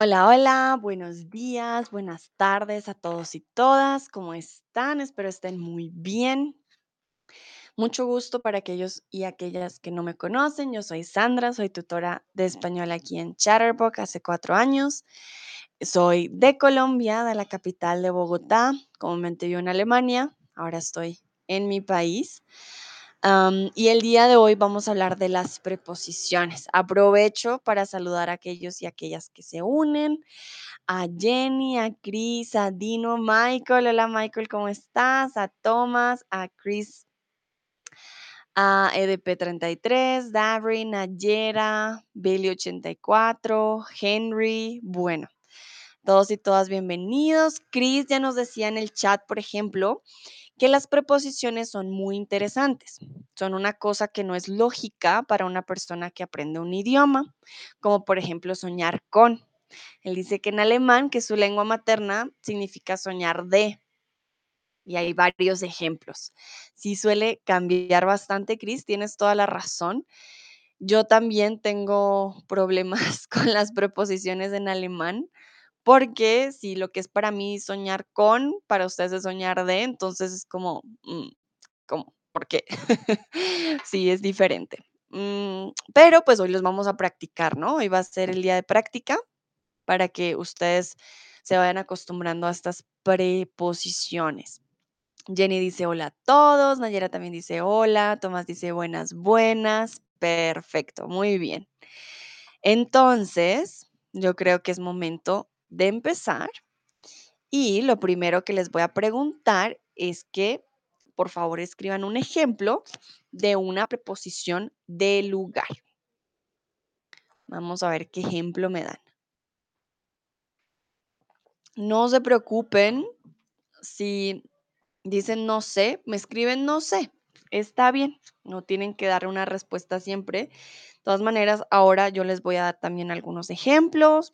Hola, hola, buenos días, buenas tardes a todos y todas, ¿cómo están? Espero estén muy bien. Mucho gusto para aquellos y aquellas que no me conocen. Yo soy Sandra, soy tutora de español aquí en Chatterbox hace cuatro años. Soy de Colombia, de la capital de Bogotá. Comúnmente vivo en Alemania. Ahora estoy en mi país. Y el día de hoy vamos a hablar de las preposiciones. Aprovecho para saludar a aquellos y aquellas que se unen a Jenny, a Chris, a Dino, Michael. Hola Michael, ¿cómo estás? A Thomas, a Chris, a EDP33, Davrin, Nayera, Billy84, Henry. Bueno, todos y todas bienvenidos. Chris ya nos decía en el chat, por ejemplo, que las preposiciones son muy interesantes. Son una cosa que no es lógica para una persona que aprende un idioma, como por ejemplo soñar con. Él dice que en alemán, que su lengua materna, significa soñar de. Y hay varios ejemplos. Sí suele cambiar bastante, Cris, tienes toda la razón. Yo también tengo problemas con las preposiciones en alemán, porque si lo que es para mí soñar con, para ustedes es soñar de, entonces es como, mm, ¿cómo? ¿Por qué? sí, es diferente. Mm, pero pues hoy los vamos a practicar, ¿no? Hoy va a ser el día de práctica para que ustedes se vayan acostumbrando a estas preposiciones. Jenny dice hola a todos, Nayera también dice hola, Tomás dice buenas, buenas, perfecto, muy bien. Entonces, yo creo que es momento de empezar y lo primero que les voy a preguntar es que por favor escriban un ejemplo de una preposición de lugar. Vamos a ver qué ejemplo me dan. No se preocupen si dicen no sé, me escriben no sé. Está bien, no tienen que dar una respuesta siempre. De todas maneras, ahora yo les voy a dar también algunos ejemplos.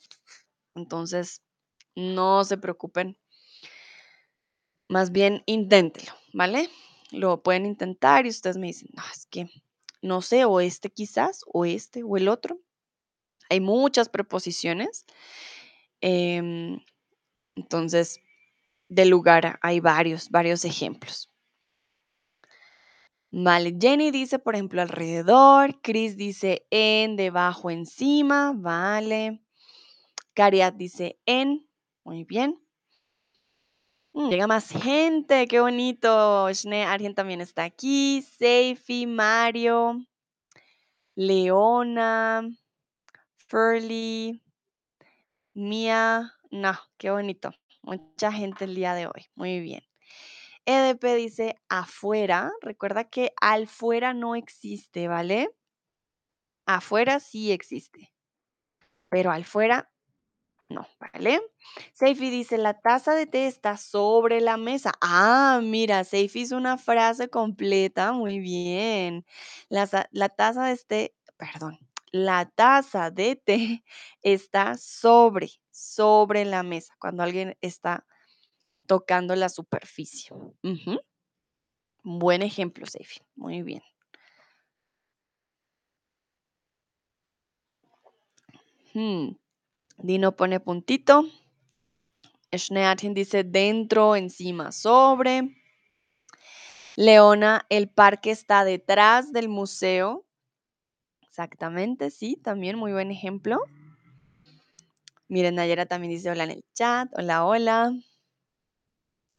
Entonces, no se preocupen. Más bien, inténtelo, ¿vale? Lo pueden intentar y ustedes me dicen, no, es que no sé, o este quizás, o este, o el otro. Hay muchas preposiciones. Em, entonces, de lugar hay varios, varios ejemplos. Vale, Jenny dice, por ejemplo, alrededor. Chris dice en, debajo, encima. Vale. Cariat dice en. Muy bien. Mm, llega más gente, qué bonito. Schnee Argen también está aquí. Seifi, Mario, Leona, Furly, Mia. No, qué bonito. Mucha gente el día de hoy. Muy bien. EDP dice afuera. Recuerda que al fuera no existe, ¿vale? Afuera sí existe, pero al fuera no, ¿vale? Seifi dice, la taza de té está sobre la mesa. Ah, mira, Seifi hizo una frase completa, muy bien. La, la taza de té, perdón, la taza de té está sobre, sobre la mesa, cuando alguien está tocando la superficie. Buen ejemplo, Seifi. Muy bien. Hmm, Dino pone puntito. Schneatin dice dentro, encima, sobre. Leona, el parque está detrás del museo. Exactamente, sí, también muy buen ejemplo. Miren, Nayera también dice hola en el chat. Hola, hola.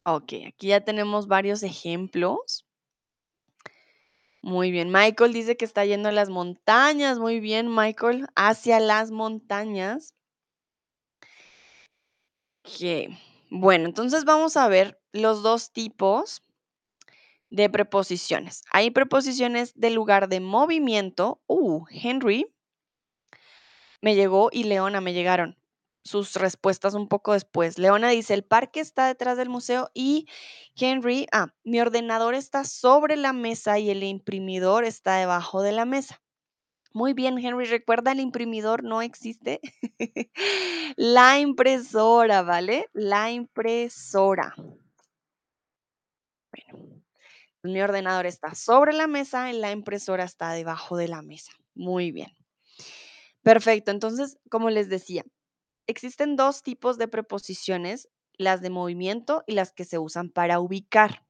Ok, aquí ya tenemos varios ejemplos. Muy bien, Michael dice que está yendo a las montañas. Muy bien, Michael, hacia las montañas. Ok, bueno, entonces vamos a ver los dos tipos de preposiciones. Hay preposiciones de lugar de movimiento. Uh, Henry me llegó y Leona me llegaron sus respuestas un poco después. Leona dice, el parque está detrás del museo y Henry, ah, mi ordenador está sobre la mesa y el imprimidor está debajo de la mesa. Muy bien, Henry, recuerda, el imprimidor no existe. la impresora, ¿vale? La impresora. Bueno, mi ordenador está sobre la mesa y la impresora está debajo de la mesa. Muy bien. Perfecto. Entonces, como les decía, existen dos tipos de preposiciones, las de movimiento y las que se usan para ubicar,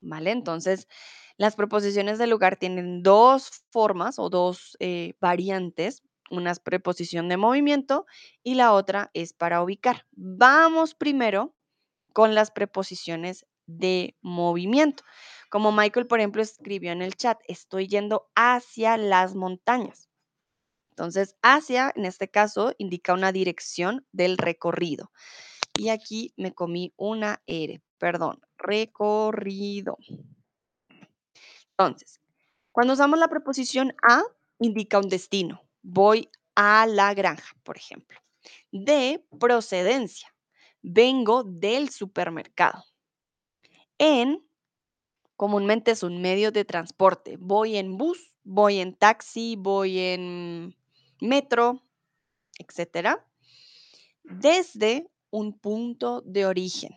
¿vale? Entonces, las preposiciones de lugar tienen dos formas o dos eh, variantes. Una es preposición de movimiento y la otra es para ubicar. Vamos primero con las preposiciones de movimiento. Como Michael, por ejemplo, escribió en el chat, estoy yendo hacia las montañas. Entonces, hacia, en este caso, indica una dirección del recorrido. Y aquí me comí una R, perdón, recorrido. Entonces, cuando usamos la preposición a, indica un destino. Voy a la granja, por ejemplo. De procedencia. Vengo del supermercado. En, comúnmente es un medio de transporte. Voy en bus, voy en taxi, voy en metro, etcétera. Desde un punto de origen.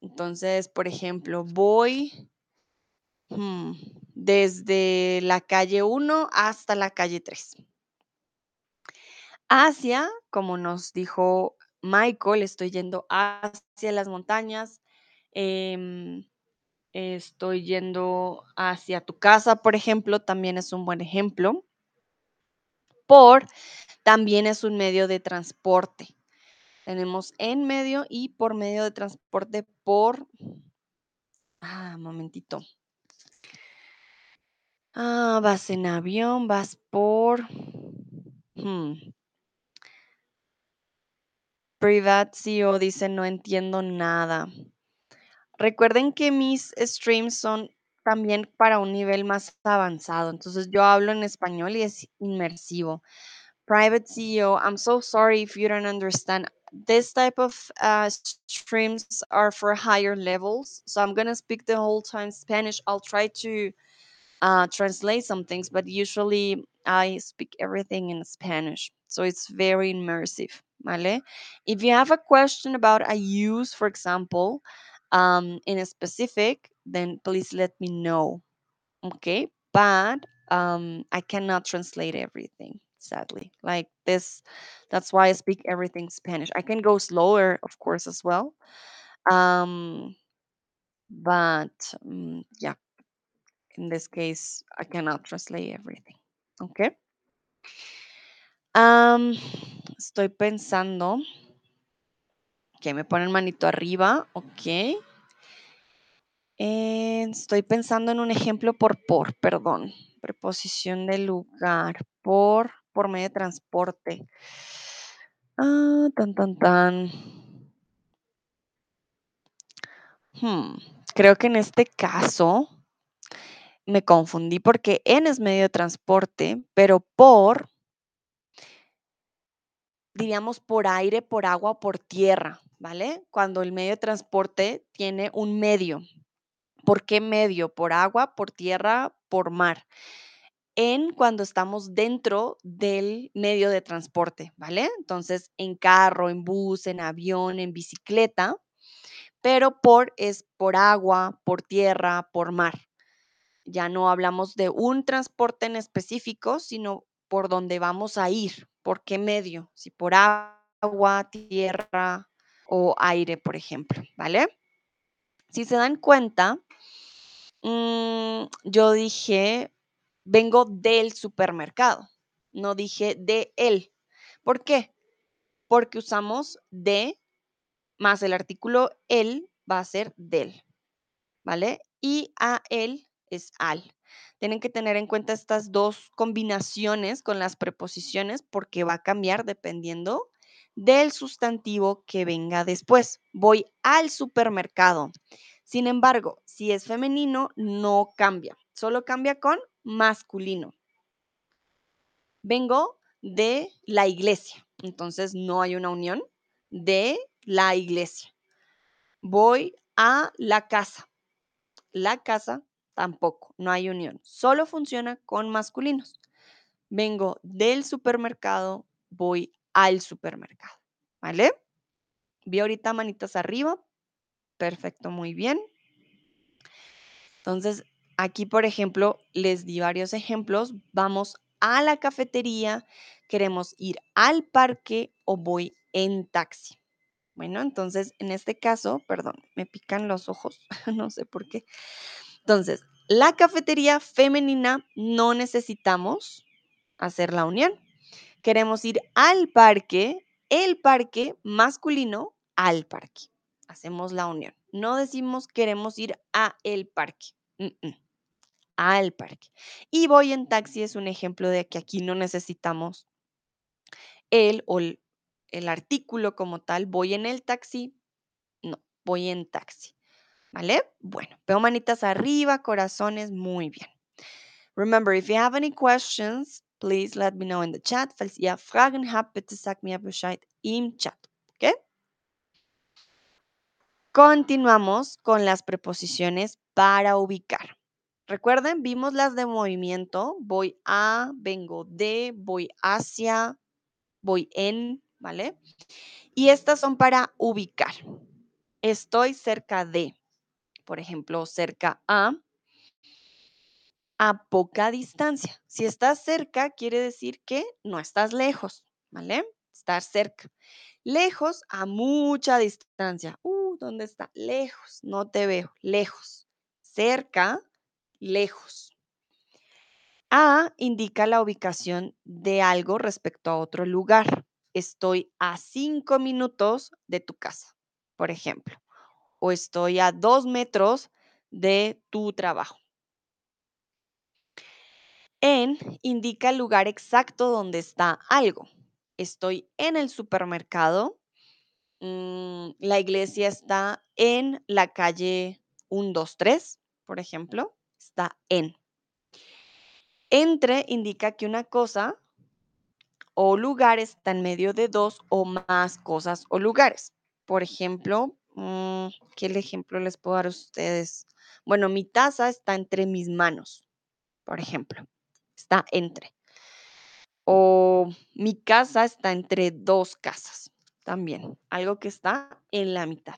Entonces, por ejemplo, voy desde la calle 1 hasta la calle 3. Hacia, como nos dijo Michael, estoy yendo hacia las montañas. em, estoy yendo hacia tu casa, por ejemplo, también es un buen ejemplo. Por también es un medio de transporte. Tenemos en medio y por medio de transporte por... Ah, momentito. Ah, vas en avión, vas por... Hmm. Private CEO dice, no entiendo nada. Recuerden que mis streams son también para un nivel más avanzado. Entonces yo hablo en español y es inmersivo. Private CEO, I'm so sorry if you don't understand. This type of uh, streams are for higher levels. So I'm going to speak the whole time Spanish. I'll try to uh, translate some things, but usually I speak everything in Spanish. So it's very immersive. ¿Vale? If you have a question about a use, for example, um, in a specific, then please let me know. Okay. But um, I cannot translate everything, sadly. Like this, that's why I speak everything Spanish. I can go slower, of course, as well. Um, but um, yeah, in this case, I cannot translate everything. Okay. Um, estoy pensando que me ponen manito arriba. Ok. Eh, estoy pensando en un ejemplo por por, perdón. Preposición de lugar. Por, por medio de transporte. Ah, tan, tan, tan. Hmm, Creo que en este caso me confundí porque en es medio de transporte, pero por, diríamos por aire, por agua por tierra, ¿vale? Cuando el medio de transporte tiene un medio. ¿Por qué medio? Por agua, por tierra, por mar. En cuando estamos dentro del medio de transporte, ¿vale? Entonces, en carro, en bus, en avión, en bicicleta, pero por es por agua, por tierra, por mar. Ya no hablamos de un transporte en específico, sino por dónde vamos a ir, por qué medio, si por agua, tierra o aire, por ejemplo, ¿vale? Si se dan cuenta, mm, yo dije, vengo del supermercado, no dije de él. ¿Por qué? Porque usamos de más el artículo el va a ser del, ¿vale? Y a él es al. Tienen que tener en cuenta estas dos combinaciones con las preposiciones porque va a cambiar dependiendo del sustantivo que venga después. Voy al supermercado. Sin embargo, si es femenino, no cambia. Solo cambia con masculino. Vengo de la iglesia. Entonces no hay una unión de la iglesia. Voy a la casa. La casa tampoco, no hay unión. Solo funciona con masculinos. Vengo del supermercado, voy al supermercado. ¿Vale? Vi ahorita manitas arriba. Perfecto, muy bien. Entonces, aquí, por ejemplo, les di varios ejemplos. Vamos a la cafetería, queremos ir al parque o voy en taxi. Bueno, entonces en este caso, perdón, me pican los ojos, no sé por qué. Entonces, la cafetería femenina no necesitamos hacer la unión. Queremos ir al parque, el parque masculino al parque. Hacemos la unión. No decimos queremos ir a el parque. Al parque. Y voy en taxi es un ejemplo de que aquí no necesitamos el o el, el artículo como tal. Voy en el taxi. No, voy en taxi. ¿Vale? Bueno, veo manitas arriba, corazones, muy bien. Remember, if you have any questions, please let me know in the chat. Falls ihr Fragen habt, bitte mir Bescheid Chat. ¿Ok? Continuamos con las preposiciones para ubicar. Recuerden, vimos las de movimiento. Voy a, vengo de, voy hacia, voy en, ¿vale? Y estas son para ubicar. Estoy cerca de por ejemplo, cerca a, a poca distancia. Si estás cerca, quiere decir que no estás lejos, ¿vale? Estar cerca. Lejos a mucha distancia. Uh, ¿dónde está? Lejos, no te veo, lejos. Cerca, lejos. A indica la ubicación de algo respecto a otro lugar. Estoy a cinco minutos de tu casa, por ejemplo estoy a dos metros de tu trabajo. En indica el lugar exacto donde está algo. Estoy en el supermercado. Mm, la iglesia está en la calle 123, por ejemplo. Está en. Entre indica que una cosa o lugar está en medio de dos o más cosas o lugares. Por ejemplo, Mm, ¿qué ejemplo les puedo dar a ustedes? Bueno, mi taza está entre mis manos, por ejemplo. Está entre. O mi casa está entre dos casas, también. Algo que está en la mitad.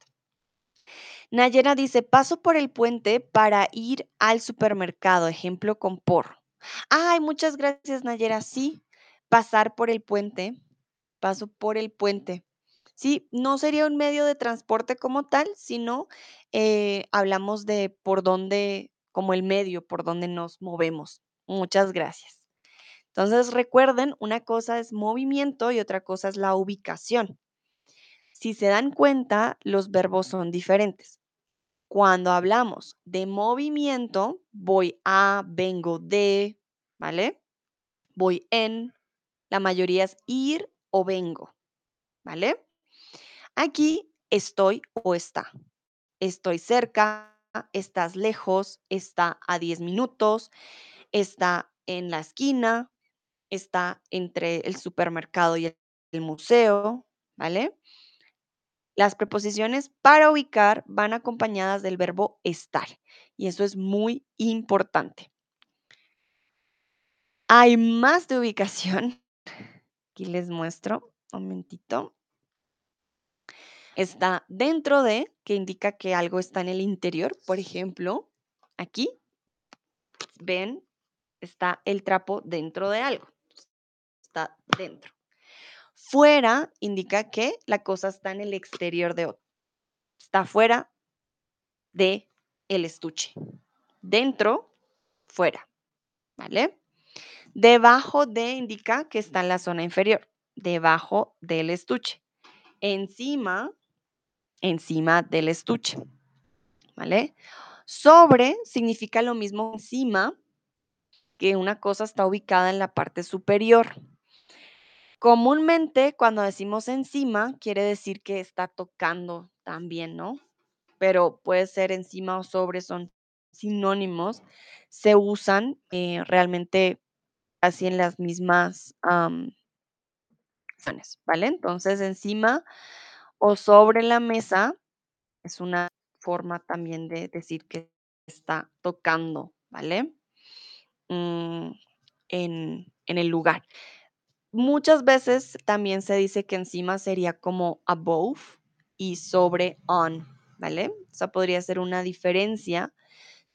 Nayera dice, paso por el puente para ir al supermercado, ejemplo con por. Ay, muchas gracias, Nayera. Sí, pasar por el puente. Paso por el puente. Sí, no sería un medio de transporte como tal, sino eh, hablamos de por dónde, como el medio por donde nos movemos. Muchas gracias. Entonces, recuerden, una cosa es movimiento y otra cosa es la ubicación. Si se dan cuenta, los verbos son diferentes. Cuando hablamos de movimiento, voy a, vengo de, ¿vale? Voy en, la mayoría es ir o vengo, ¿vale? Aquí estoy o está. Estoy cerca, estás lejos, está a 10 minutos, está en la esquina, está entre el supermercado y el museo, ¿vale? Las preposiciones para ubicar van acompañadas del verbo estar y eso es muy importante. Hay más de ubicación. Aquí les muestro un momentito está dentro de, que indica que algo está en el interior. Por ejemplo, aquí, ven, está el trapo dentro de algo. Está dentro. Fuera indica que la cosa está en el exterior de otro. Está fuera de el estuche. Dentro, fuera. ¿Vale? Debajo de indica que está en la zona inferior, debajo del estuche. Encima encima del estuche. ¿Vale? Sobre significa lo mismo encima que una cosa está ubicada en la parte superior. Comúnmente cuando decimos encima quiere decir que está tocando también, ¿no? Pero puede ser encima o sobre, son sinónimos, se usan eh, realmente así en las mismas ¿vale? Entonces encima o sobre la mesa es una forma también de decir que está tocando, ¿vale? Mm, en, en el lugar. Muchas veces también se dice que encima sería como above y sobre on, ¿vale? O sea, podría ser una diferencia.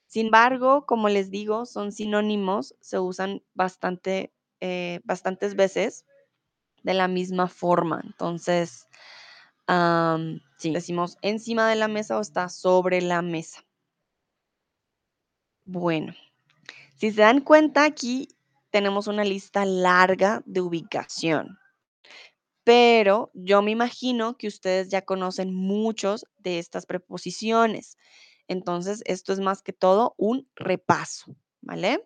Sin embargo, como les digo, son sinónimos, se usan bastante, eh, bastantes veces de la misma forma. Entonces, am, sí, decimos encima de la mesa o está sobre la mesa. Bueno, si se dan cuenta aquí tenemos una lista larga de ubicación, pero yo me imagino que ustedes ya conocen muchos de estas preposiciones. Entonces, esto es más que todo un repaso, ¿vale?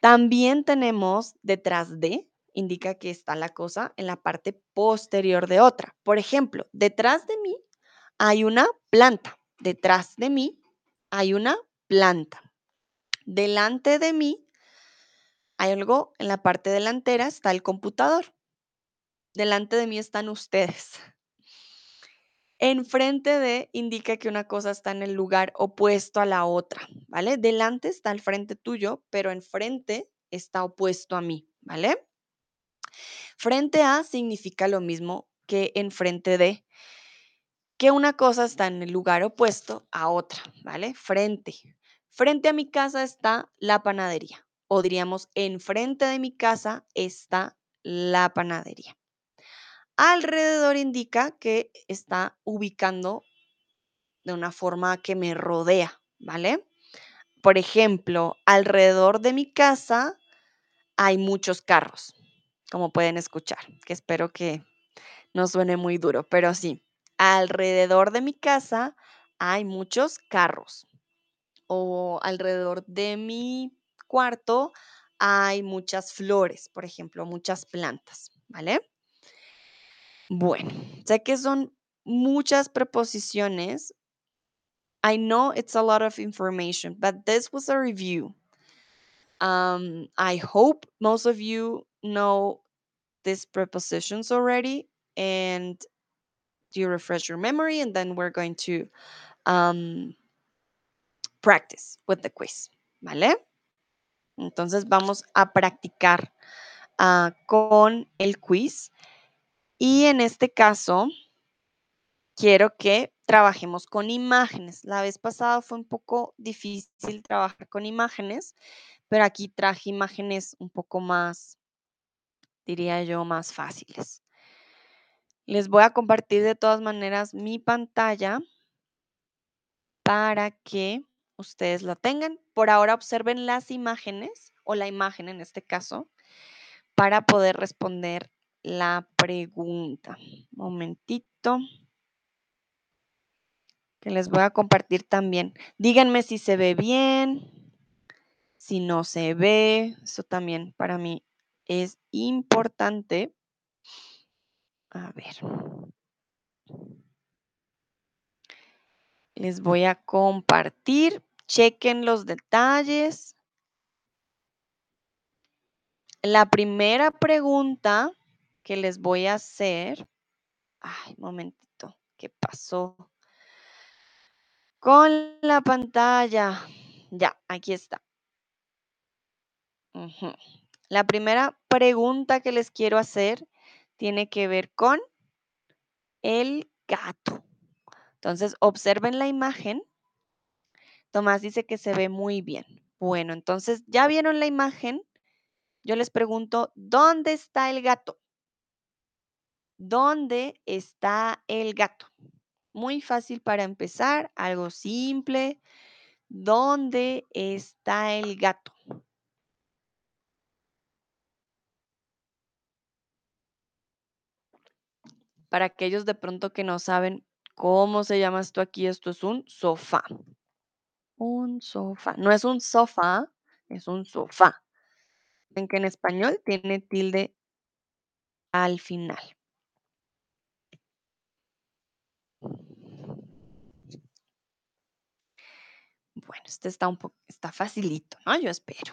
También tenemos detrás de, indica que está la cosa en la parte posterior de otra. Por ejemplo, detrás de mí hay una planta. Detrás de mí hay una planta. Delante de mí hay algo en la parte delantera, está el computador. Delante de mí están ustedes. Enfrente de indica que una cosa está en el lugar opuesto a la otra, ¿vale? Delante está el frente tuyo, pero enfrente está opuesto a mí, ¿vale? Frente a significa lo mismo que enfrente de, que una cosa está en el lugar opuesto a otra, ¿vale? Frente. Frente a mi casa está la panadería, o diríamos, enfrente de mi casa está la panadería. Alrededor indica que está ubicando de una forma que me rodea, ¿vale? Por ejemplo, alrededor de mi casa hay muchos carros, como pueden escuchar, que espero que no suene muy duro, pero sí, alrededor de mi casa hay muchos carros. O alrededor de mi cuarto hay muchas flores, por ejemplo, muchas plantas, ¿vale? Bueno, sé que son muchas preposiciones. I know it's a lot of information, but this was a review. Um, I hope most of you know these prepositions already and you refresh your memory, and then we're going to um, practice with the quiz, ¿vale? Entonces vamos a practicar uh, con el quiz. Y en este caso, quiero que trabajemos con imágenes. La vez pasada fue un poco difícil trabajar con imágenes, pero aquí traje imágenes un poco más, diría yo, más fáciles. Les voy a compartir de todas maneras mi pantalla para que ustedes la tengan. Por ahora observen las imágenes o la imagen en este caso para poder responder la pregunta. Momentito. Que les voy a compartir también. Díganme si se ve bien, si no se ve. Eso también para mí es importante. A ver. Les voy a compartir. Chequen los detalles. La primera pregunta que les voy a hacer. Ay, momentito. ¿Qué pasó? Con la pantalla. Ya, aquí está. Ujú. La primera pregunta que les quiero hacer tiene que ver con el gato. Entonces, observen la imagen. Tomás dice que se ve muy bien. Bueno, entonces, ¿ya vieron la imagen? Yo les pregunto, ¿dónde está el gato? ¿Dónde está el gato? Muy fácil para empezar, algo simple. ¿Dónde está el gato? Para aquellos de pronto que no saben cómo se llama esto aquí, esto es un sofá. Un sofá. No es un sofá, es un sofá. Ven que en español tiene tilde al final. Bueno, este está un poco, está facilito, ¿no? Yo espero.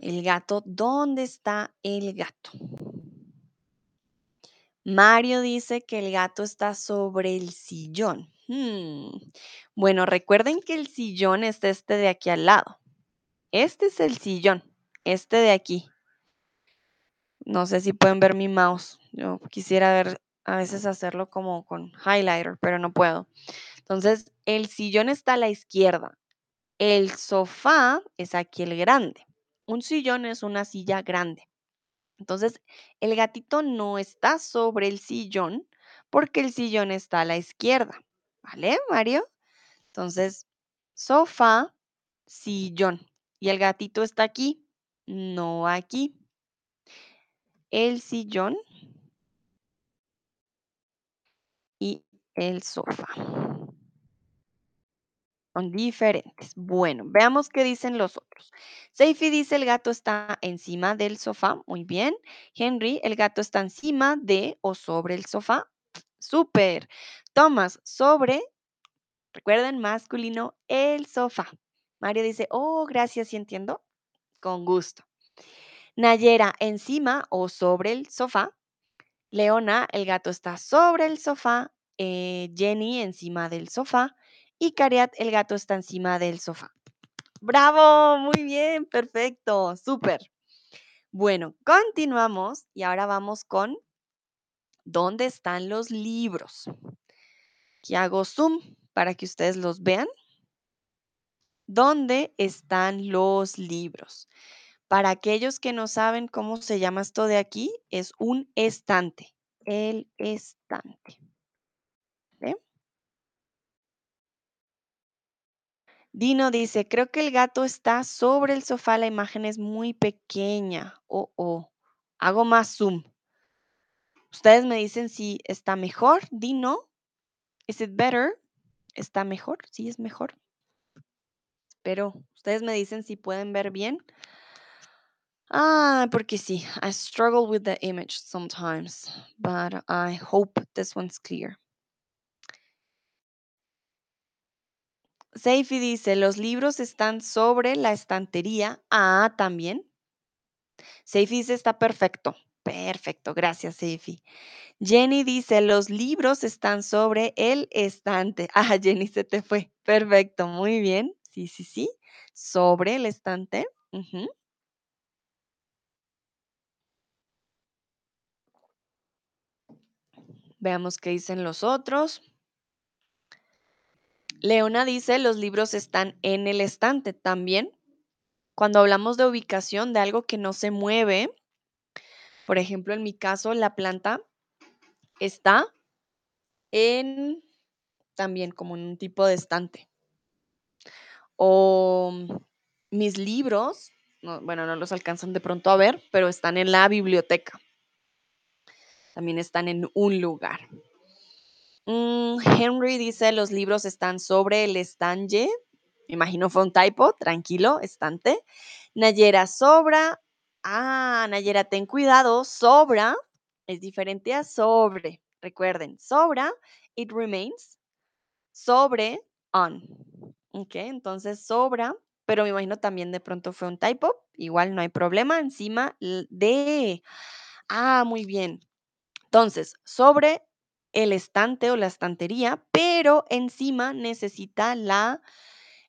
El gato, ¿dónde está el gato? Mario dice que el gato está sobre el sillón. Hmm, Bueno, recuerden que el sillón es este de aquí al lado. Este es el sillón, este de aquí. No sé si pueden ver mi mouse. Yo quisiera ver a veces hacerlo como con highlighter, pero no puedo. Entonces, el sillón está a la izquierda. El sofá es aquí el grande. Un sillón es una silla grande. Entonces, el gatito no está sobre el sillón porque el sillón está a la izquierda. ¿Vale, Mario? Entonces, sofá, sillón. Y el gatito está aquí, no aquí. El sillón y el sofá. Diferentes. Bueno, veamos qué dicen los otros. Seifi dice el gato está encima del sofá. Muy bien. Henry, el gato está encima de o sobre el sofá. Súper. Thomas, sobre, recuerden, masculino, el sofá. Mario dice, oh, gracias, sí entiendo. Con gusto. Nayera, encima o sobre el sofá. Leona, el gato está sobre el sofá. Eh, Jenny, encima del sofá. Y Cariat, el gato está encima del sofá. ¡Bravo! Muy bien, perfecto, súper. Bueno, continuamos y ahora vamos con ¿dónde están los libros? Aquí hago zoom para que ustedes los vean. ¿Dónde están los libros? Para aquellos que no saben cómo se llama esto de aquí, es un estante. El estante. ¿Ve? Dino dice, creo que el gato está sobre el sofá, la imagen es muy pequeña. Oh, oh. Hago más zoom. Ustedes me dicen si está mejor. Dino, ¿is it better? ¿Está mejor? Sí, es mejor. Pero ustedes me dicen si pueden ver bien. Ah, porque sí, I struggle with the image sometimes, but I hope this one's clear. Seifi dice, los libros están sobre la estantería. Ah, también. Seifi dice, está perfecto. Perfecto, gracias, Seifi. Jenny dice, los libros están sobre el estante. Ah, Jenny, se te fue. Perfecto, muy bien. Sí, sí, sí. Sobre el estante. Veamos qué dicen los otros. Leona dice, los libros están en el estante también. Cuando hablamos de ubicación de algo que no se mueve, por ejemplo, en mi caso, la planta está en también como en un tipo de estante. O mis libros, no, bueno, no los alcanzan de pronto a ver, pero están en la biblioteca. También están en un lugar. Mm, Henry dice, los libros están sobre el estanje. Me imagino fue un typo, tranquilo, estante. Nayera, sobra. Ah, Nayera, ten cuidado, sobra es diferente a sobre. Recuerden, sobra, it remains. Sobre, on. Ok, entonces sobra, pero me imagino también de pronto fue un typo. Igual no hay problema, encima de. Ah, muy bien. Entonces, sobre el estante o la estantería, pero encima necesita la,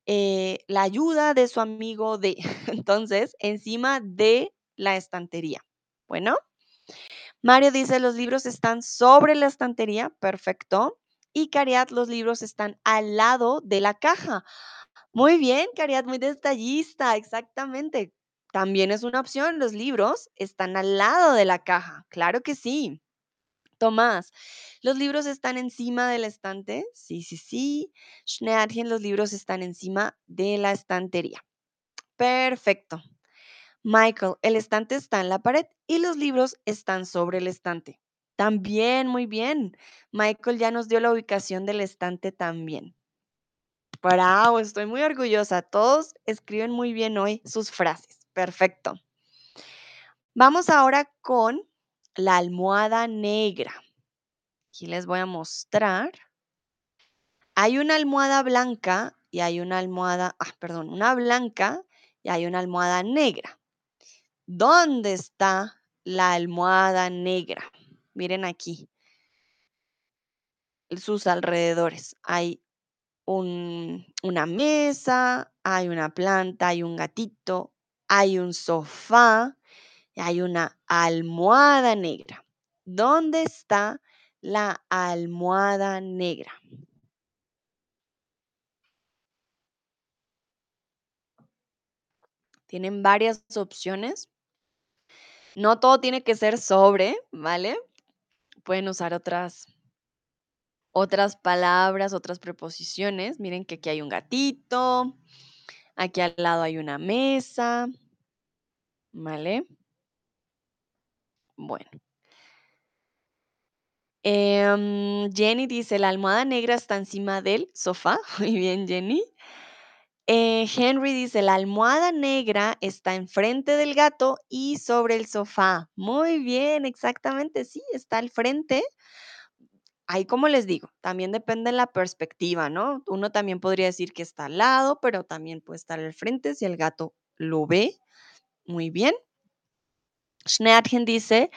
eh, la ayuda de su amigo de. Entonces, encima de la estantería. Bueno, Mario dice, los libros están sobre la estantería. Perfecto. Y Cariat, los libros están al lado de la caja. Muy bien, Cariat, muy detallista, exactamente. También es una opción, los libros están al lado de la caja. Claro que sí. Tomás, ¿los libros están encima del estante? Sí, sí, sí. Schneadchen, los libros están encima de la estantería. Perfecto. Michael, el estante está en la pared y los libros están sobre el estante. También, muy bien. Michael ya nos dio la ubicación del estante también. Bravo, estoy muy orgullosa. Todos escriben muy bien hoy sus frases. Perfecto. Vamos ahora con la almohada negra. Aquí les voy a mostrar. Hay una almohada blanca y hay una almohada, ah, perdón, una blanca y hay una almohada negra. ¿Dónde está la almohada negra? Miren aquí, sus alrededores. Hay un- una mesa, hay una planta, hay un gatito, hay un sofá hay una almohada negra. ¿Dónde está la almohada negra? Tienen varias opciones. No todo tiene que ser sobre, ¿vale? Pueden usar otras otras palabras, otras preposiciones. Miren que aquí hay un gatito, aquí al lado hay una mesa, ¿vale? Bueno. Em, Jenny dice, la almohada negra está encima del sofá. Muy bien, Jenny. Eh, Henry dice, la almohada negra está enfrente del gato y sobre el sofá. Muy bien, exactamente, sí, está al frente. Ahí, como les digo, también depende de la perspectiva, ¿no? Uno también podría decir que está al lado, pero también puede estar al frente si el gato lo ve. Muy bien. Schneadgen dice,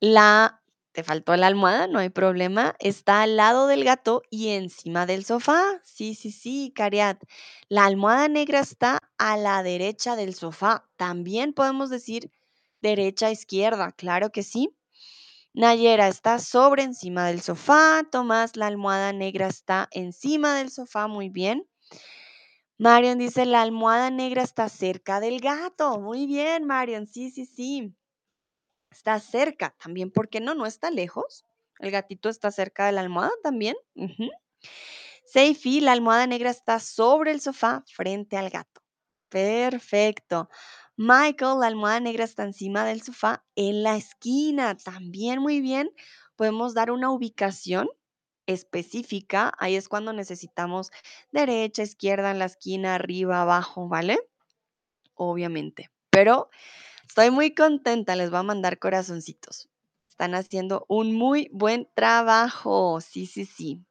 la te faltó la almohada, no hay problema. Está al lado del gato y encima del sofá. Sí, sí, sí, Cariat. La almohada negra está a la derecha del sofá. También podemos decir derecha, izquierda, claro que sí. Nayera está sobre encima del sofá. Tomás, la almohada negra está encima del sofá. Muy bien. Marion dice, la almohada negra está cerca del gato. Muy bien, Marion. Sí, sí, sí. Está cerca también, ¿por qué no? No está lejos. El gatito está cerca de la almohada también. Ujú. Seifi, la almohada negra está sobre el sofá frente al gato. Perfecto. Michael, la almohada negra está encima del sofá en la esquina. También muy bien. Podemos dar una ubicación específica. Ahí es cuando necesitamos derecha, izquierda, en la esquina, arriba, abajo, ¿vale? Obviamente. Pero Estoy muy contenta, les voy a mandar corazoncitos. Están haciendo un muy buen trabajo. Sí, sí, sí.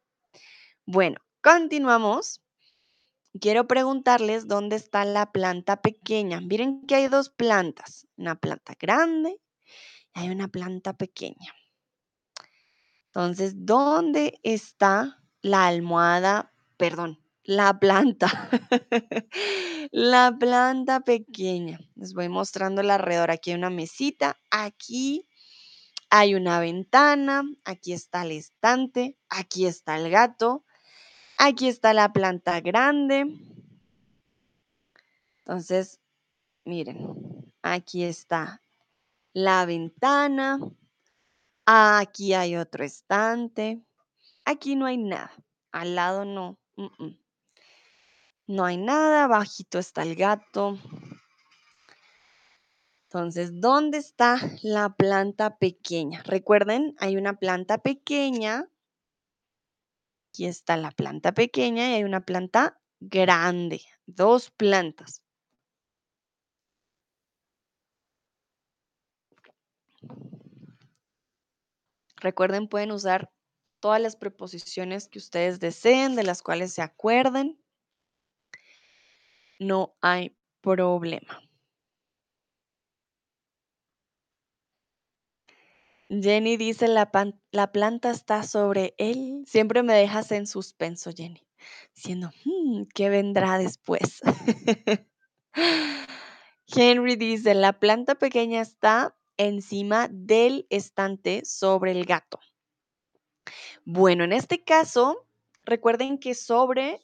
Bueno, continuamos. Quiero preguntarles dónde está la planta pequeña. Miren que hay dos plantas, una planta grande y hay una planta pequeña. Entonces, ¿dónde está la almohada? Perdón, la planta. La planta pequeña. Les voy mostrando alrededor. Aquí hay una mesita. Aquí hay una ventana. Aquí está el estante. Aquí está el gato. Aquí está la planta grande. Entonces, miren, aquí está la ventana. Aquí hay otro estante. Aquí no hay nada. Al lado no. mm, mm. No hay nada. Bajito está el gato. Entonces, ¿dónde está la planta pequeña? Recuerden, hay una planta pequeña. Aquí está la planta pequeña y hay una planta grande. Dos plantas. Recuerden, pueden usar todas las preposiciones que ustedes deseen, de las cuales se acuerden. No hay problema. Jenny dice, la, la planta está sobre él. Siempre me dejas en suspenso, Jenny, diciendo, "Hmm, ¿qué vendrá después? Henry dice, la planta pequeña está encima del estante sobre el gato. Bueno, en este caso, recuerden que sobre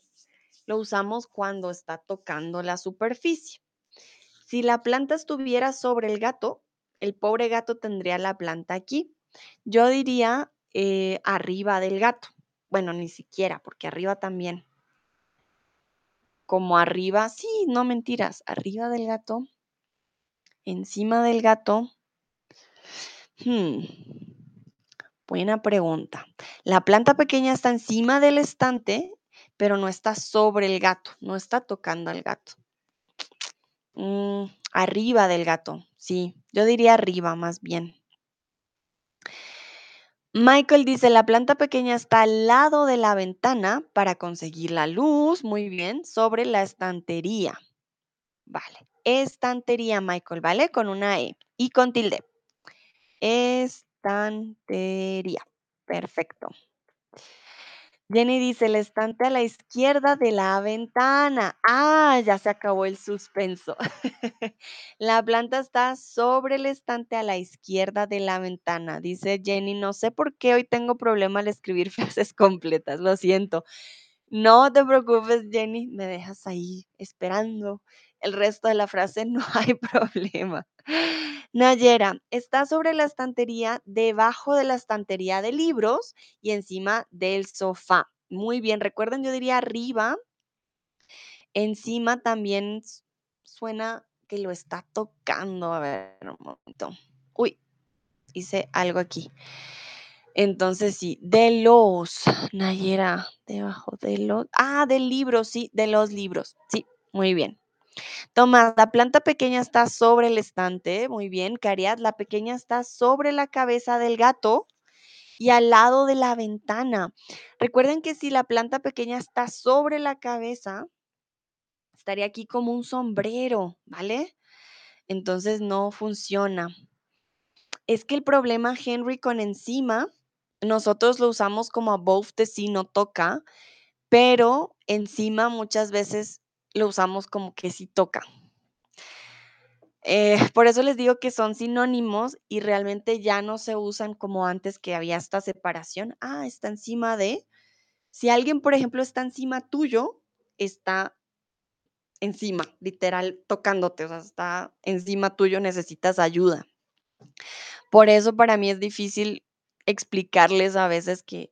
lo usamos cuando está tocando la superficie. Si la planta estuviera sobre el gato, el pobre gato tendría la planta aquí. Yo diría eh, arriba del gato. Bueno, ni siquiera, porque arriba también. Como arriba, sí, no mentiras, arriba del gato, encima del gato. Hmm, buena pregunta. La planta pequeña está encima del estante, pero no está sobre el gato, no está tocando al gato. Mm, arriba del gato, sí, yo diría arriba más bien. Michael dice, la planta pequeña está al lado de la ventana para conseguir la luz, muy bien, sobre la estantería. Vale, estantería, Michael, ¿vale? Con una E y con tilde. Estantería, perfecto. Jenny dice, el estante a la izquierda de la ventana. Ah, ya se acabó el suspenso. La planta está sobre el estante a la izquierda de la ventana. Dice Jenny, no sé por qué hoy tengo problema al escribir frases completas, lo siento. No te preocupes, Jenny, me dejas ahí esperando el resto de la frase, no hay problema. Nayera, está sobre la estantería, debajo de la estantería de libros y encima del sofá. Muy bien, recuerden, yo diría arriba, encima también suena que lo está tocando. A ver, un momento. Uy, hice algo aquí. Entonces sí, de los, Nayera, debajo de los, ah, del libro, sí, de los libros, sí, muy bien. Tomás, la planta pequeña está sobre el estante, muy bien. Cariat, la pequeña está sobre la cabeza del gato y al lado de la ventana. Recuerden que si la planta pequeña está sobre la cabeza, estaría aquí como un sombrero, ¿vale? Entonces no funciona. Es que el problema, Henry, con encima, nosotros lo usamos como above the sea, no toca, pero encima muchas veces lo usamos como que sí toca. Eh, por eso les digo que son sinónimos y realmente ya no se usan como antes que había esta separación. Ah, está encima de. Si alguien, por ejemplo, está encima tuyo, está encima, literal, tocándote, o sea, está encima tuyo, necesitas ayuda. Por eso para mí es difícil explicarles a veces que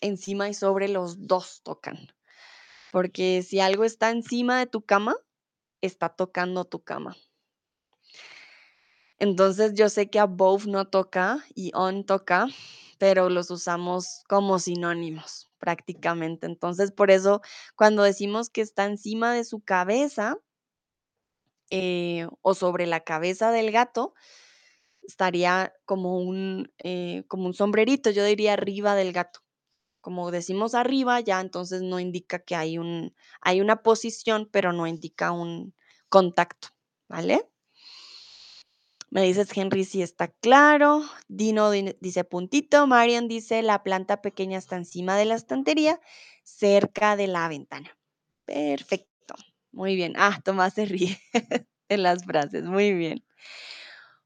encima y sobre los dos tocan, porque si algo está encima de tu cama, está tocando tu cama. Entonces yo sé que above no toca y on toca, pero los usamos como sinónimos prácticamente. Entonces por eso cuando decimos que está encima de su cabeza eh, o sobre la cabeza del gato, estaría como un, eh, como un sombrerito, yo diría arriba del gato. Como decimos arriba, ya entonces no indica que hay un, hay una posición, pero no indica un contacto, ¿vale? Me dices, Henry, si está claro. Dino di- dice puntito. Marian dice, la planta pequeña está encima de la estantería, cerca de la ventana. Perfecto. Muy bien. Ah, Tomás se ríe en las frases. Muy bien.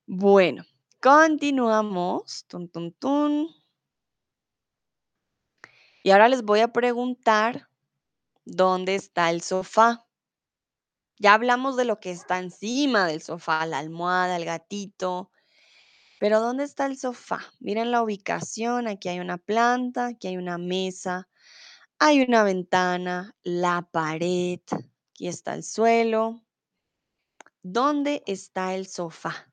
Bueno, continuamos. Tun, tun, tun. Y ahora les voy a preguntar, ¿dónde está el sofá? Ya hablamos de lo que está encima del sofá, la almohada, el gatito. Pero ¿dónde está el sofá? Miren la ubicación, aquí hay una planta, aquí hay una mesa, hay una ventana, la pared, aquí está el suelo. ¿Dónde está el sofá?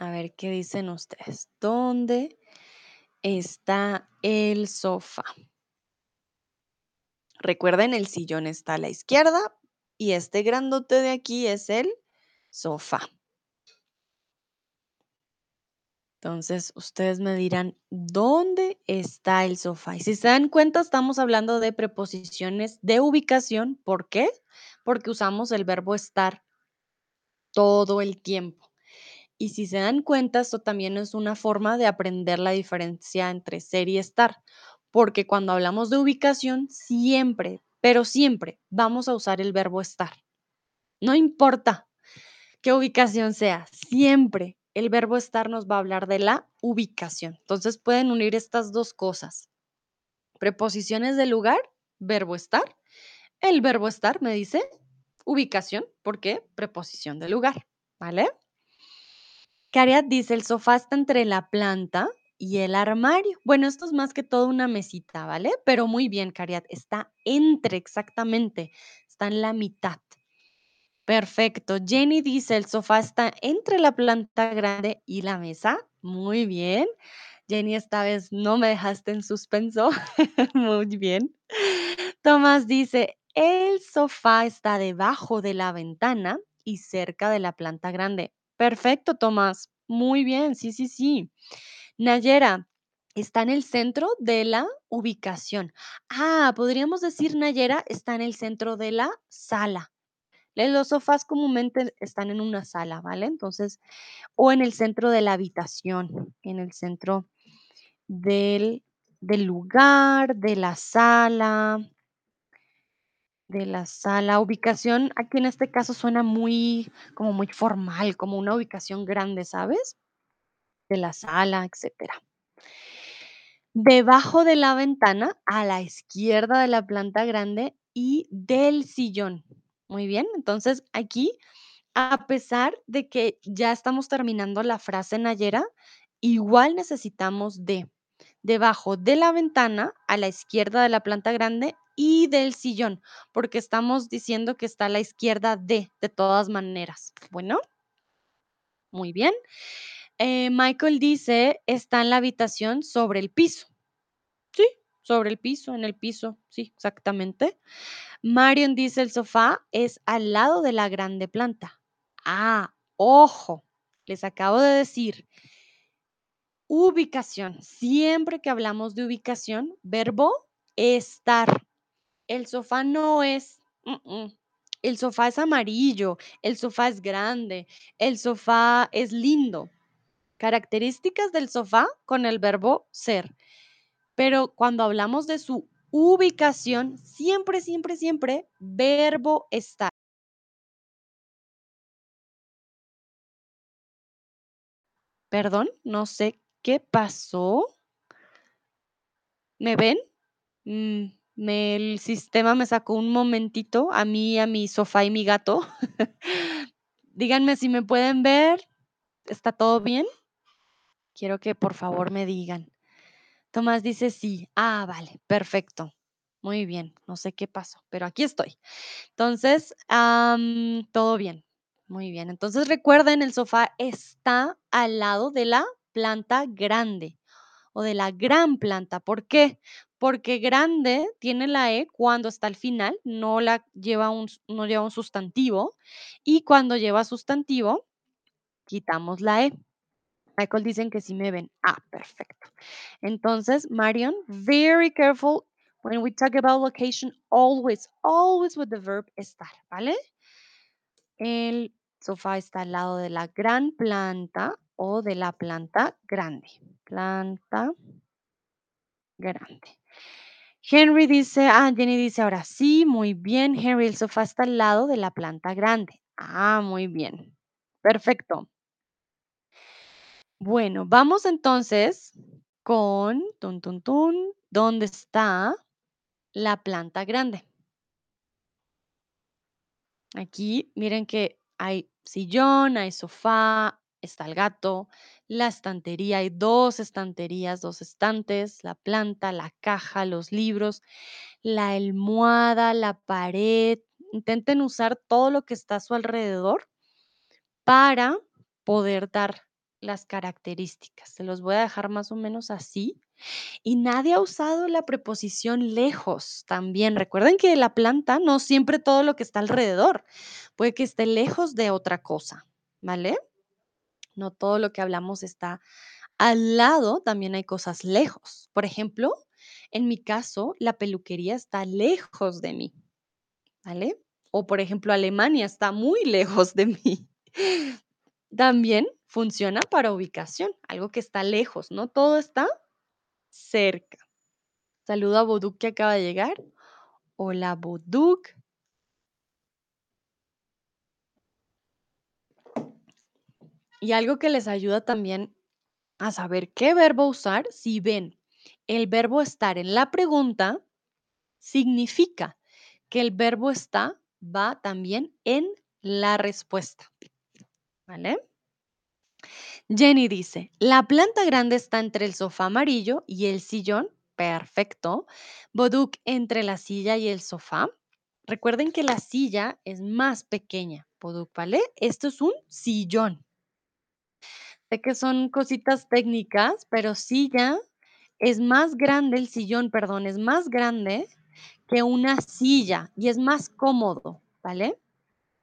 A ver qué dicen ustedes. ¿Dónde está el sofá? Recuerden, el sillón está a la izquierda y este grandote de aquí es el sofá. Entonces, ustedes me dirán, ¿dónde está el sofá? Y si se dan cuenta, estamos hablando de preposiciones de ubicación. ¿Por qué? Porque usamos el verbo estar todo el tiempo. Y si se dan cuenta, esto también es una forma de aprender la diferencia entre ser y estar. Porque cuando hablamos de ubicación, siempre, pero siempre vamos a usar el verbo estar. No importa qué ubicación sea, siempre el verbo estar nos va a hablar de la ubicación. Entonces pueden unir estas dos cosas. Preposiciones de lugar, verbo estar. El verbo estar me dice ubicación, ¿por qué? Preposición de lugar, ¿vale? Cariat dice, el sofá está entre la planta y el armario. Bueno, esto es más que todo una mesita, ¿vale? Pero muy bien, Cariat, está entre exactamente, está en la mitad. Perfecto. Jenny dice, el sofá está entre la planta grande y la mesa. Muy bien. Jenny, esta vez no me dejaste en suspenso. Muy bien. Tomás dice, el sofá está debajo de la ventana y cerca de la planta grande. Perfecto, Tomás. Muy bien. Sí, sí, sí. Nayera, está en el centro de la ubicación. Ah, podríamos decir, Nayera, está en el centro de la sala. Los sofás comúnmente están en una sala, ¿vale? Entonces, o en el centro de la habitación, en el centro del, del lugar, de la sala. De la sala, ubicación, aquí en este caso suena muy, como muy formal, como una ubicación grande, ¿sabes? De la sala, etcétera. Debajo de la ventana, a la izquierda de la planta grande y del sillón. Muy bien, entonces aquí, a pesar de que ya estamos terminando la frase nayera, igual necesitamos de. Debajo de la ventana, a la izquierda de la planta grande y del sillón, porque estamos diciendo que está a la izquierda de, de todas maneras. Bueno, muy bien. Eh, Michael dice, está en la habitación sobre el piso. Sí, sobre el piso, en el piso, sí, exactamente. Marion dice, el sofá es al lado de la grande planta. Ah, ojo, les acabo de decir, ubicación. Siempre que hablamos de ubicación, verbo estar. El sofá no es, mm, el sofá es amarillo, el sofá es grande, el sofá es lindo. Características del sofá con el verbo ser. Pero cuando hablamos de su ubicación, siempre, siempre, siempre, verbo estar. Perdón, no sé qué pasó. ¿Me ven? Mm, el sistema me sacó un momentito a mí, a mi sofá y mi gato. Díganme si me pueden ver. ¿Está todo bien? Quiero que por favor me digan. Tomás dice sí. Ah, vale, perfecto. Muy bien, no sé qué pasó, pero aquí estoy. Entonces, todo bien. Muy bien. Entonces recuerden, el sofá está al lado de la planta grande o de la gran planta. ¿Por qué? Porque grande tiene la E cuando está al final, no, la lleva un, no lleva un sustantivo. Y cuando lleva sustantivo, quitamos la E. Michael dicen que sí me ven. Ah, perfecto. Entonces, Marion, very careful when we talk about location, always, always with the verb estar, ¿vale? El sofá está al lado de la gran planta o de la planta grande. Planta grande. Henry dice, ah, Jenny dice ahora sí, muy bien. Henry, el sofá está al lado de la planta grande. Ah, muy bien. Perfecto. Bueno, vamos entonces con, tun, tun, tun, ¿dónde está la planta grande? Aquí miren que hay sillón, hay sofá, está el gato, la estantería, hay dos estanterías, dos estantes, la planta, la caja, los libros, la almohada, la pared. Intenten usar todo lo que está a su alrededor para poder dar las características. Se los voy a dejar más o menos así. Y nadie ha usado la preposición lejos también. Recuerden que la planta no siempre todo lo que está alrededor, puede que esté lejos de otra cosa, ¿vale? No todo lo que hablamos está al lado, también hay cosas lejos. Por ejemplo, en mi caso, la peluquería está lejos de mí, ¿vale? O por ejemplo, Alemania está muy lejos de mí. También funciona para ubicación, algo que está lejos, ¿no? Todo está cerca. Saludo a Boduk que acaba de llegar. Hola, Boduk. Y algo que les ayuda también a saber qué verbo usar, si ven el verbo estar en la pregunta, significa que el verbo está va también en la respuesta. ¿Vale? Jenny dice, la planta grande está entre el sofá amarillo y el sillón. Perfecto. Boduk entre la silla y el sofá. Recuerden que la silla es más pequeña. Boduk, ¿vale? Esto es un sillón. Sé que son cositas técnicas, pero silla es más grande, el sillón, perdón, es más grande que una silla y es más cómodo, ¿vale?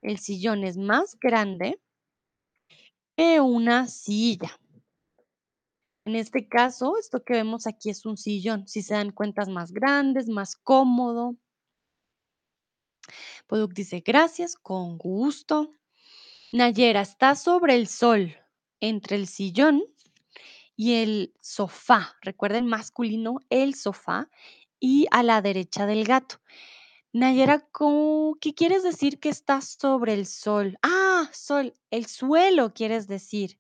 El sillón es más grande que una silla. En este caso, esto que vemos aquí es un sillón. Si se dan cuenta, es más grande, es más cómodo. Poduk dice, gracias, con gusto. Nayera, está sobre el sol, entre el sillón y el sofá. Recuerden, masculino, el sofá y a la derecha del gato. Nayera, ¿cómo qué quieres decir que está sobre el sol? Ah, sol, el suelo quieres decir.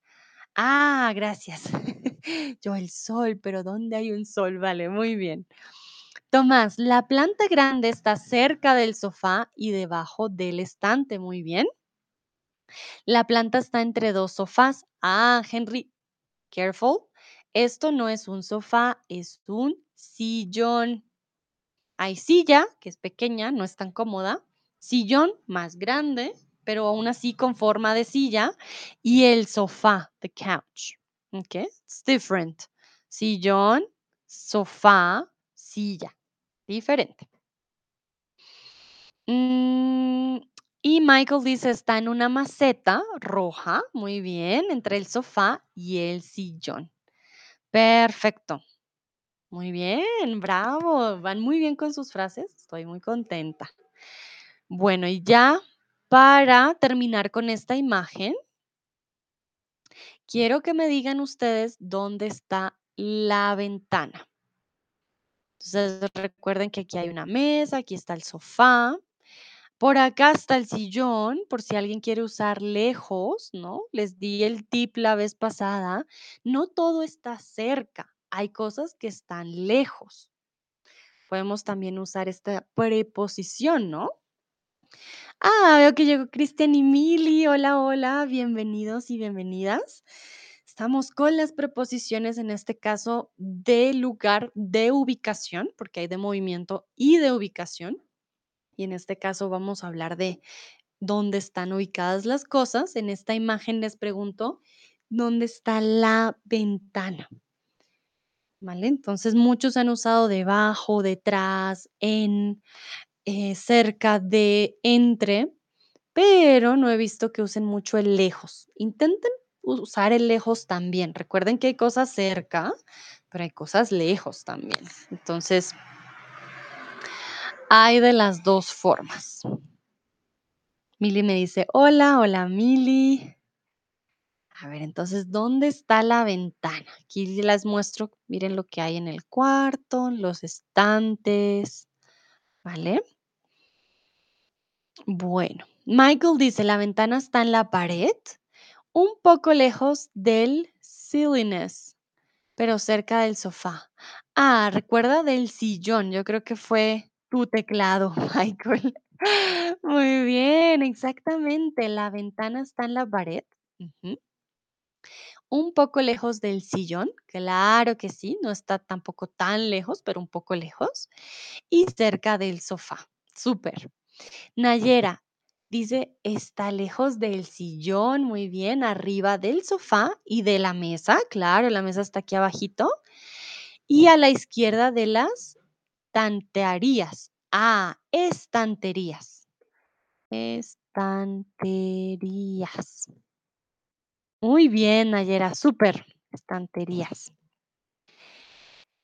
Ah, gracias. Yo, el sol, pero ¿dónde hay un sol? Vale, muy bien. Tomás, la planta grande está cerca del sofá y debajo del estante. Muy bien. La planta está entre dos sofás. Ah, Henry, careful. Esto no es un sofá, es un sillón. Hay silla, que es pequeña, no es tan cómoda. Sillón más grande, pero aún así con forma de silla. Y el sofá, the couch. ¿Ok? It's different. Sillón, sofá, silla. Diferente. Mm, y Michael dice, está en una maceta roja, muy bien, entre el sofá y el sillón. Perfecto. Muy bien, bravo. Van muy bien con sus frases. Estoy muy contenta. Bueno, y ya para terminar con esta imagen, quiero que me digan ustedes dónde está la ventana. Entonces, recuerden que aquí hay una mesa, aquí está el sofá, por acá está el sillón, por si alguien quiere usar lejos, ¿no? Les di el tip la vez pasada. No todo está cerca, hay cosas que están lejos. Podemos también usar esta preposición, ¿no? Ah, veo que llegó Cristian y Mili. Hola, hola, bienvenidos y bienvenidas. Estamos con las preposiciones, en este caso, de lugar, de ubicación, porque hay de movimiento y de ubicación. Y en este caso vamos a hablar de dónde están ubicadas las cosas. En esta imagen les pregunto, ¿dónde está la ventana? ¿Vale? Entonces muchos han usado debajo, detrás, en, eh, cerca de, entre, pero no he visto que usen mucho el lejos. Intenten usar el lejos también. Recuerden que hay cosas cerca, pero hay cosas lejos también. Entonces, hay de las dos formas. Mili me dice, hola, hola Mili. A ver, entonces, ¿dónde está la ventana? Aquí les muestro, miren lo que hay en el cuarto, los estantes, ¿vale? Bueno, Michael dice, la ventana está en la pared, un poco lejos del silliness, pero cerca del sofá. Ah, recuerda del sillón, yo creo que fue tu teclado, Michael. Muy bien, exactamente. La ventana está en la pared. Ujú. Un poco lejos del sillón, claro que sí, no está tampoco tan lejos, pero un poco lejos. Y cerca del sofá. Súper. Nayera dice, está lejos del sillón, muy bien, arriba del sofá y de la mesa, claro, la mesa está aquí abajito. Y a la izquierda de las tantearías. Ah, estanterías. Estanterías. Muy bien, Nayera, súper. Estanterías.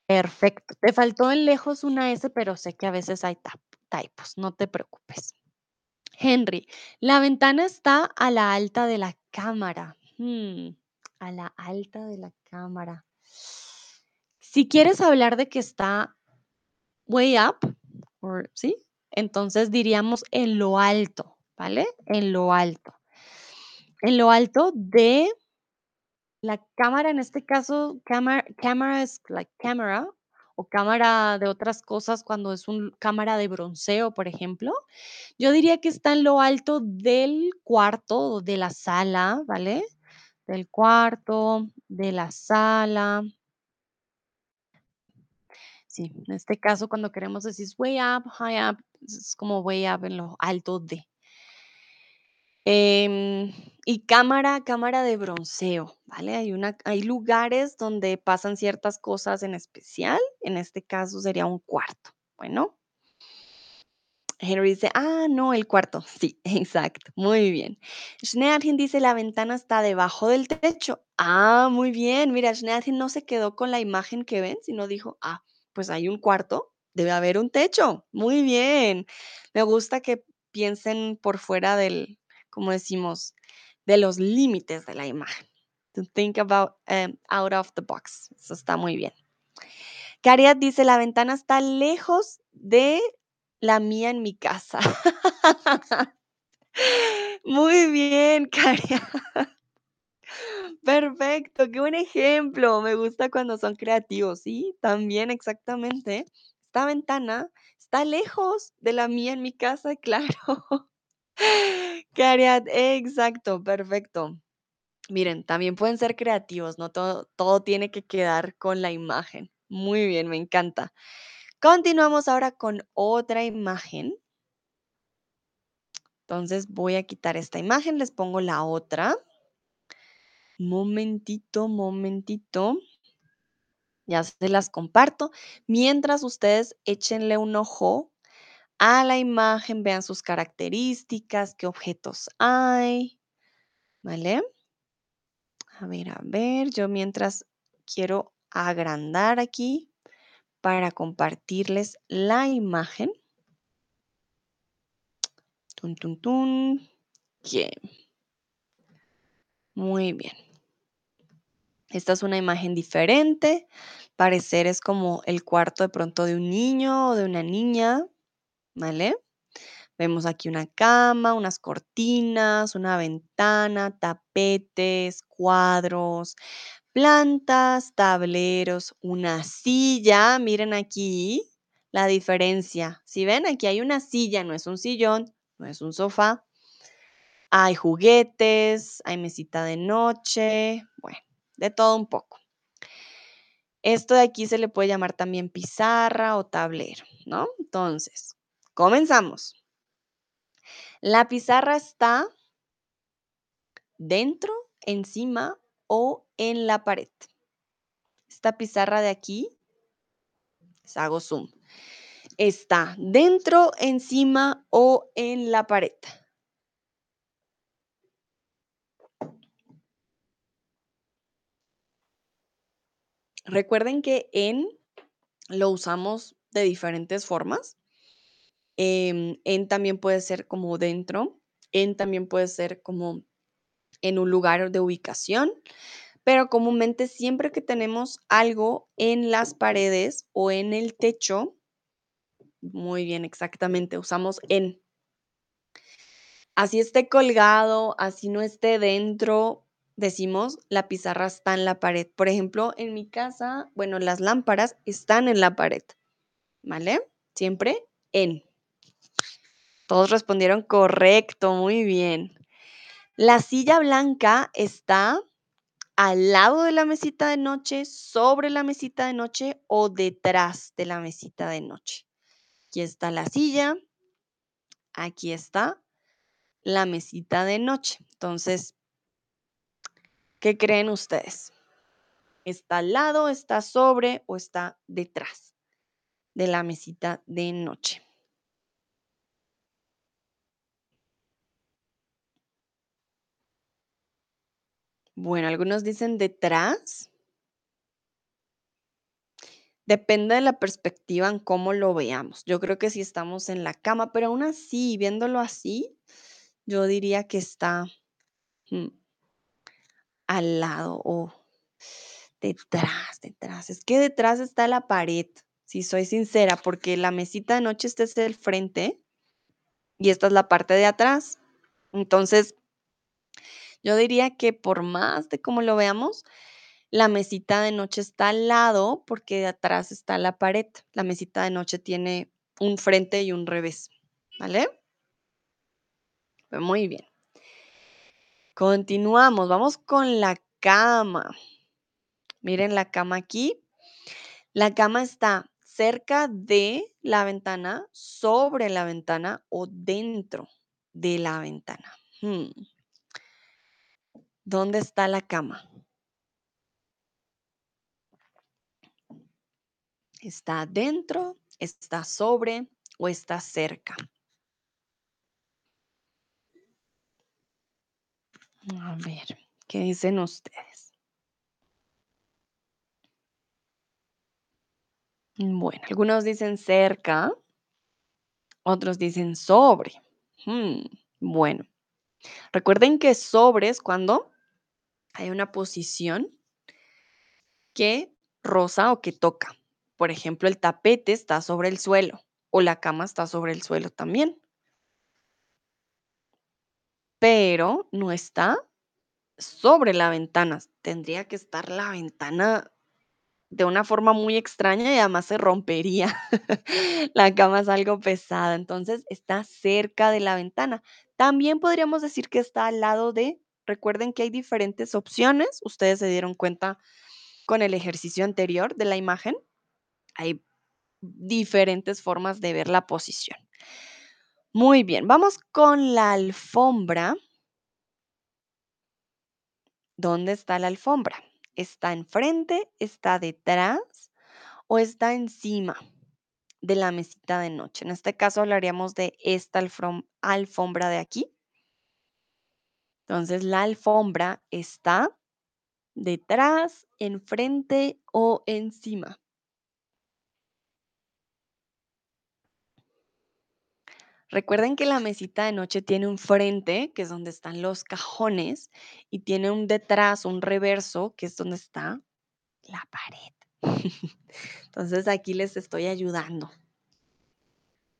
Perfecto. Te faltó en lejos una S, pero sé que a veces hay typos, no te preocupes. Henry, la ventana está a la alta de la cámara. Hmm, a la alta de la cámara. Si quieres hablar de que está way up, or- ¿sí? Entonces diríamos en lo alto, ¿vale? En lo alto. En lo alto de la cámara, en este caso, cámara, cámara es like cámara o cámara de otras cosas cuando es un cámara de bronceo, por ejemplo. Yo diría que está en lo alto del cuarto o de la sala, ¿vale? Del cuarto, de la sala. Sí, en este caso, cuando queremos decir way up, high up, es como way up en lo alto de. Em, y cámara, cámara de bronceo, ¿vale? Hay una, hay lugares donde pasan ciertas cosas en especial. En este caso sería un cuarto. Bueno, Henry dice, ah, no, el cuarto. Sí, exacto. Muy bien. Schneadhin dice, la ventana está debajo del techo. Ah, muy bien. Mira, Schneadhin no se quedó con la imagen que ven, sino dijo, ah, pues hay un cuarto, debe haber un techo. Muy bien. Me gusta que piensen por fuera del, como decimos, de los límites de la imagen. To think about um, out of the box. Eso está muy bien. Cariat dice, la ventana está lejos de La mía en mi casa. Muy bien, Caria. Perfecto, qué buen ejemplo. Me gusta cuando son creativos. Sí, también exactamente. Esta ventana está lejos de la mía en mi casa, claro. Caria, exacto, perfecto. Miren, también pueden ser creativos, no todo, todo tiene que quedar con la imagen. Muy bien, me encanta. Continuamos ahora con otra imagen. Entonces voy a quitar esta imagen, les pongo la otra. Momentito, momentito. Ya se las comparto. Mientras ustedes échenle un ojo a la imagen, vean sus características, qué objetos hay. ¿Vale? A ver, a ver, yo mientras quiero agrandar aquí para compartirles la imagen. Tun, tun, tun. Bien. Muy bien. Esta es una imagen diferente. Parecer es como el cuarto de pronto de un niño o de una niña, ¿vale? Vemos aquí una cama, unas cortinas, una ventana, tapetes, cuadros, plantas, tableros, una silla. Miren aquí la diferencia. Si ven, aquí hay una silla, no es un sillón, no es un sofá. Hay juguetes, hay mesita de noche, bueno, de todo un poco. Esto de aquí se le puede llamar también pizarra o tablero, ¿no? Entonces, comenzamos. La pizarra está dentro, encima o en la pared. Esta pizarra de aquí, les hago zoom, está dentro, encima o en la pared. Recuerden que en lo usamos de diferentes formas. Em, en también puede ser como dentro, en también puede ser como en un lugar de ubicación, pero comúnmente siempre que tenemos algo en las paredes o en el techo, muy bien, exactamente, usamos en. Así esté colgado, así no esté dentro, decimos la pizarra está en la pared. Por ejemplo, en mi casa, bueno, las lámparas están en la pared, ¿vale? Siempre en. Todos respondieron correcto, muy bien. La silla blanca está al lado de la mesita de noche, sobre la mesita de noche o detrás de la mesita de noche. Aquí está la silla, aquí está la mesita de noche. Entonces, ¿qué creen ustedes? ¿Está al lado, está sobre o está detrás de la mesita de noche? Bueno, algunos dicen detrás. Depende de la perspectiva en cómo lo veamos. Yo creo que si estamos en la cama, pero aún así, viéndolo así, yo diría que está mm, al lado o detrás, detrás. Es que detrás está la pared, si soy sincera, porque la mesita de noche este es el frente y esta es la parte de atrás. Entonces, yo diría que por más de cómo lo veamos, la mesita de noche está al lado porque de atrás está la pared. La mesita de noche tiene un frente y un revés, ¿vale? Muy bien. Continuamos, vamos con la cama. Miren la cama aquí. La cama está cerca de la ventana, sobre la ventana o dentro de la ventana. Hmm. ¿Dónde está la cama? ¿Está dentro, está sobre o está cerca? A ver, ¿qué dicen ustedes? Bueno, algunos dicen cerca, otros dicen sobre. Hmm, bueno, recuerden que sobre es cuando hay una posición que rosa o que toca. Por ejemplo, el tapete está sobre el suelo, o la cama está sobre el suelo también. Pero no está sobre la ventana. Tendría que estar la ventana de una forma muy extraña y además se rompería. La cama es algo pesada, entonces está cerca de la ventana. También podríamos decir que está al lado de, recuerden que hay diferentes opciones, ustedes se dieron cuenta con el ejercicio anterior de la imagen, hay diferentes formas de ver la posición. Muy bien, vamos con la alfombra. ¿Dónde está la alfombra? ¿Está enfrente, está detrás o está encima de la mesita de noche? En este caso hablaríamos de esta alfom- alfombra de aquí. Entonces, la alfombra está detrás, enfrente o encima. Recuerden que la mesita de noche tiene un frente, que es donde están los cajones, y tiene un detrás, un reverso, que es donde está la pared. Entonces aquí les estoy ayudando.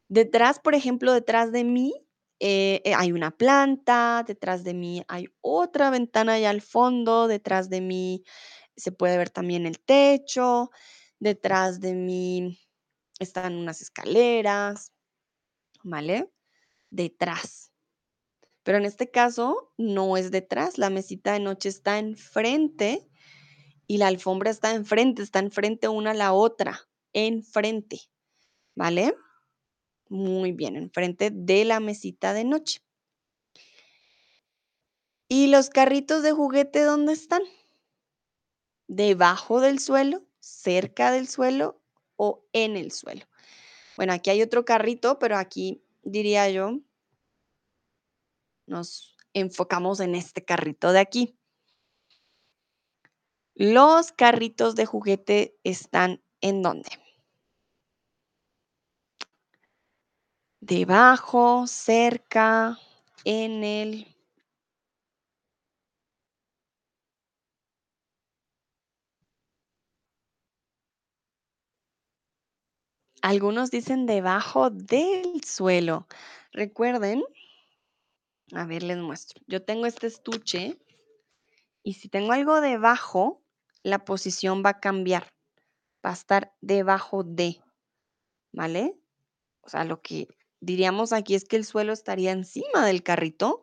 Detrás, por ejemplo, detrás de mí eh, eh, hay una planta, detrás de mí hay otra ventana allá al fondo, detrás de mí se puede ver también el techo, detrás de mí están unas escaleras, ¿vale? Detrás. Pero en este caso no es detrás, la mesita de noche está enfrente y la alfombra está enfrente, está enfrente una a la otra, enfrente, ¿vale? Muy bien, enfrente de la mesita de noche. ¿Y los carritos de juguete dónde están? ¿Debajo del suelo, cerca del suelo o en el suelo? Bueno, aquí hay otro carrito, pero aquí diría yo, nos enfocamos en este carrito de aquí. Los carritos de juguete están en dónde? Debajo, cerca, en el... Algunos dicen debajo del suelo. Recuerden, a ver, les muestro. Yo tengo este estuche y si tengo algo debajo, la posición va a cambiar. Va a estar debajo de, ¿vale? O sea, lo que diríamos aquí es que el suelo estaría encima del carrito.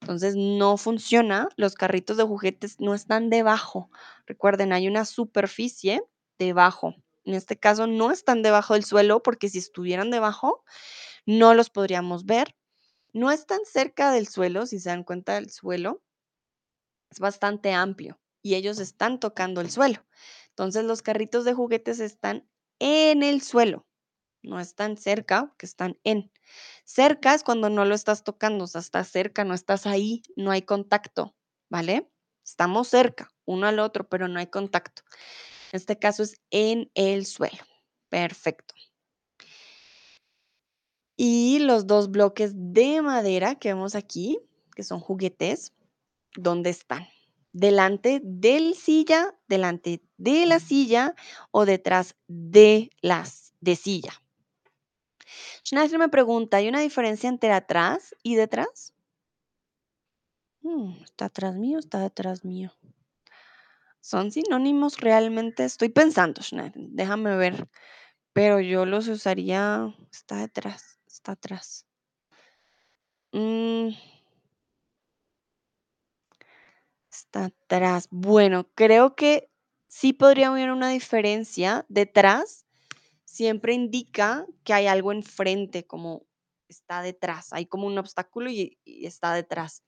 Entonces no funciona. Los carritos de juguetes no están debajo. Recuerden, hay una superficie debajo. En este caso no están debajo del suelo porque si estuvieran debajo no los podríamos ver. No están cerca del suelo, si se dan cuenta del suelo, es bastante amplio y ellos están tocando el suelo. Entonces los carritos de juguetes están en el suelo, no están cerca, que están en. Cerca es cuando no lo estás tocando, o sea, estás cerca, no estás ahí, no hay contacto, ¿vale? Estamos cerca, uno al otro, pero no hay contacto. En este caso es en el suelo. Perfecto. Y los dos bloques de madera que vemos aquí, que son juguetes, ¿dónde están? Delante del silla, delante de la silla o detrás de las de silla. Schneider me pregunta, ¿hay una diferencia entre atrás y detrás? Mm, ¿Está atrás mío está detrás mío? ¿Son sinónimos realmente? Estoy pensando, Schneider, déjame ver, pero yo los usaría, está detrás, está atrás. Mm, está atrás. Bueno, creo que sí podría haber una diferencia. Detrás siempre indica que hay algo enfrente, como está detrás, hay como un obstáculo y, y está detrás.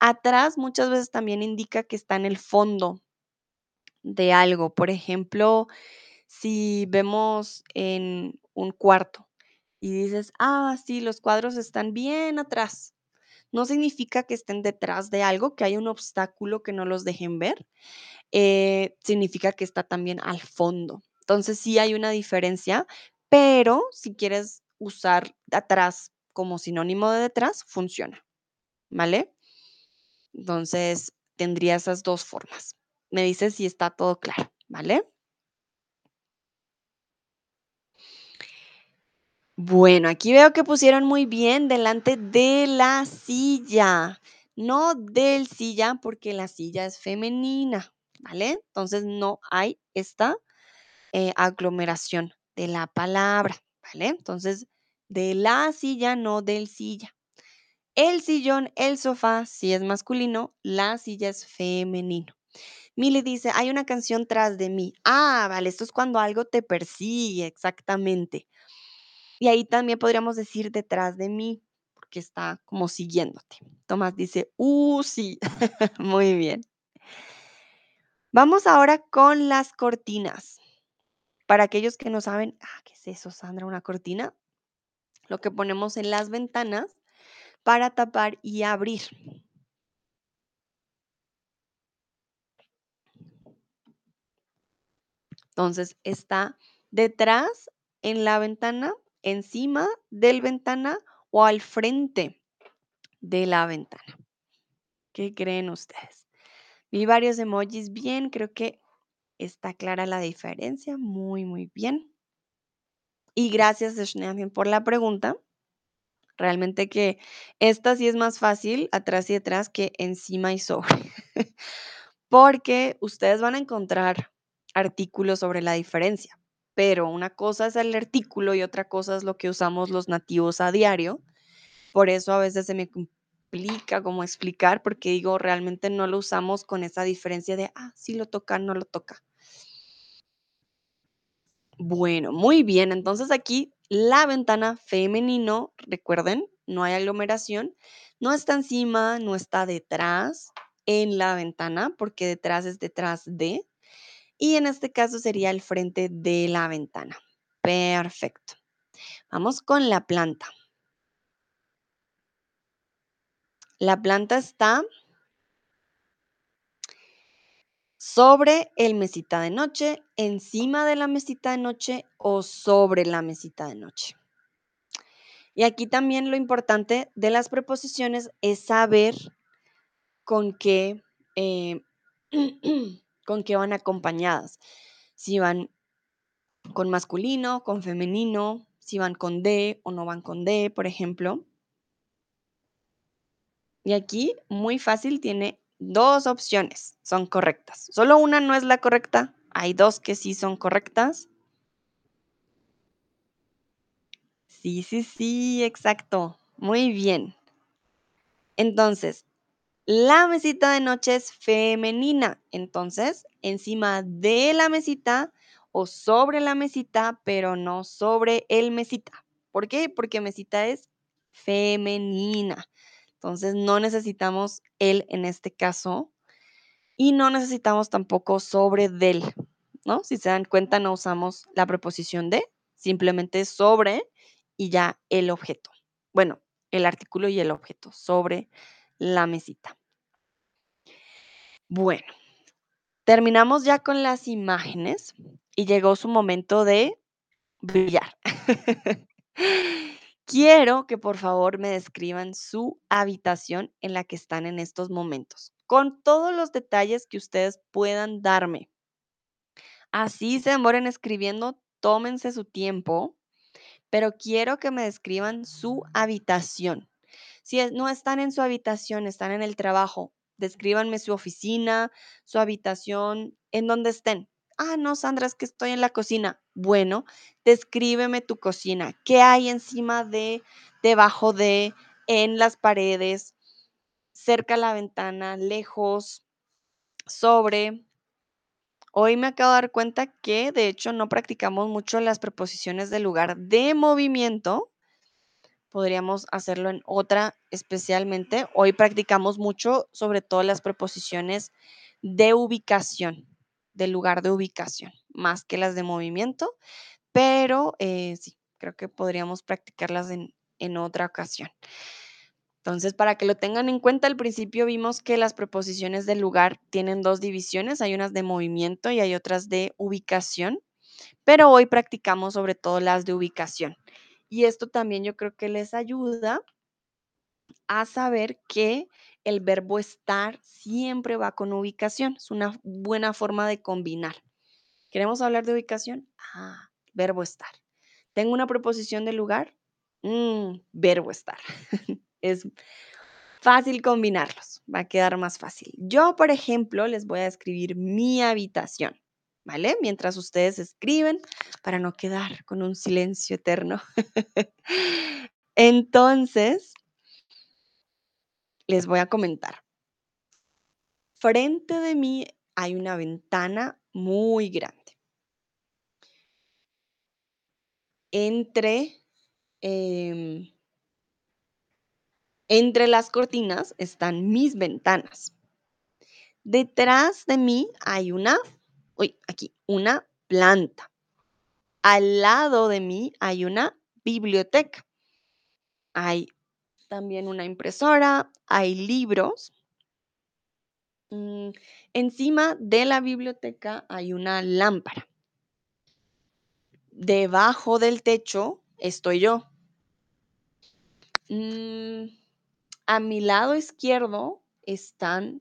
Atrás muchas veces también indica que está en el fondo de algo. Por ejemplo, si vemos en un cuarto y dices, ah, sí, los cuadros están bien atrás. No significa que estén detrás de algo, que hay un obstáculo que no los dejen ver. eh, significa que está también al fondo. Entonces sí hay una diferencia, pero si quieres usar atrás como sinónimo de detrás, funciona, ¿vale? Entonces tendría esas dos formas. Me dices si está todo claro, ¿vale? Bueno, aquí veo que pusieron muy bien delante de la silla, no del silla, porque la silla es femenina, ¿vale? Entonces no hay esta eh, aglomeración de la palabra, ¿vale? Entonces, de la silla, no del silla. El sillón, el sofá, si es masculino, la silla es femenino. Mili dice, hay una canción tras de mí. Ah, vale, esto es cuando algo te persigue, exactamente. Y ahí también podríamos decir detrás de mí, porque está como siguiéndote. Tomás dice, uh, sí, muy bien. Vamos ahora con las cortinas. Para aquellos que no saben, ah, ¿qué es eso, Sandra? ¿Una cortina? Lo que ponemos en las ventanas para tapar y abrir. Entonces está detrás en la ventana, encima del ventana o al frente de la ventana. ¿Qué creen ustedes? Vi varios emojis bien, creo que está clara la diferencia. Muy, muy bien. Y gracias, Schneamin, por la pregunta. Realmente que esta sí es más fácil, atrás y detrás, que encima y sobre. Porque ustedes van a encontrar artículos sobre la diferencia, pero una cosa es el artículo y otra cosa es lo que usamos los nativos a diario. Por eso a veces se me complica cómo explicar, porque digo, realmente no lo usamos con esa diferencia de, ah, sí lo toca, no lo toca. Bueno, muy bien. Entonces aquí la ventana femenino, recuerden, no hay aglomeración, no está encima, no está detrás en la ventana, porque detrás es detrás de. Y en este caso sería el frente de la ventana. Perfecto. Vamos con la planta. La planta está sobre el mesita de noche, encima de la mesita de noche o sobre la mesita de noche. Y aquí también lo importante de las preposiciones es saber con qué, eh, con qué van acompañadas. Si van con masculino, con femenino, si van con de o no van con de, por ejemplo. Y aquí, muy fácil, tiene dos opciones, son correctas. Solo una no es la correcta, hay dos que sí son correctas. Sí, sí, sí, exacto. Muy bien. Entonces, la mesita de noche es femenina. Entonces, encima de la mesita o sobre la mesita, pero no sobre el mesita. ¿Por qué? Porque mesita es femenina. Entonces, no necesitamos el en este caso y no necesitamos tampoco sobre del, ¿no? Si se dan cuenta, no usamos la preposición de, simplemente sobre y ya el objeto. Bueno, el artículo y el objeto sobre la mesita. Bueno, terminamos ya con las imágenes y llegó su momento de brillar. Quiero que por favor me describan su habitación en la que están en estos momentos, con todos los detalles que ustedes puedan darme. Así se demoren escribiendo, tómense su tiempo, pero quiero que me describan su habitación. Si no están en su habitación, están en el trabajo, descríbanme su oficina, su habitación, en donde estén. Ah, no, Sandra, es que estoy en la cocina. Bueno, descríbeme tu cocina. ¿Qué hay encima de, debajo de, en las paredes, cerca a la ventana, lejos, sobre? Hoy me acabo de dar cuenta que de hecho no practicamos mucho las preposiciones del lugar de movimiento. Podríamos hacerlo en otra especialmente. Hoy practicamos mucho sobre todo las preposiciones de ubicación, del lugar de ubicación, más que las de movimiento, pero eh, sí, creo que podríamos practicarlas en, en otra ocasión. Entonces, para que lo tengan en cuenta, al principio vimos que las preposiciones del lugar tienen dos divisiones, hay unas de movimiento y hay otras de ubicación, pero hoy practicamos sobre todo las de ubicación. Y esto también yo creo que les ayuda a saber que el verbo estar siempre va con ubicación. Es una buena forma de combinar. ¿Queremos hablar de ubicación? Ah, verbo estar. Tengo una preposición de lugar, mm, verbo estar. es fácil combinarlos, va a quedar más fácil. Yo, por ejemplo, les voy a escribir mi habitación, ¿vale? Mientras ustedes escriben para no quedar con un silencio eterno. Entonces, les voy a comentar. Frente de mí hay una ventana muy grande. Entre, em, entre las cortinas están mis ventanas. Detrás de mí hay una, uy, aquí, una planta. Al lado de mí hay una biblioteca. Hay también una impresora, hay libros. Mm, encima de la biblioteca hay una lámpara. Debajo del techo estoy yo. Mm, a mi lado izquierdo están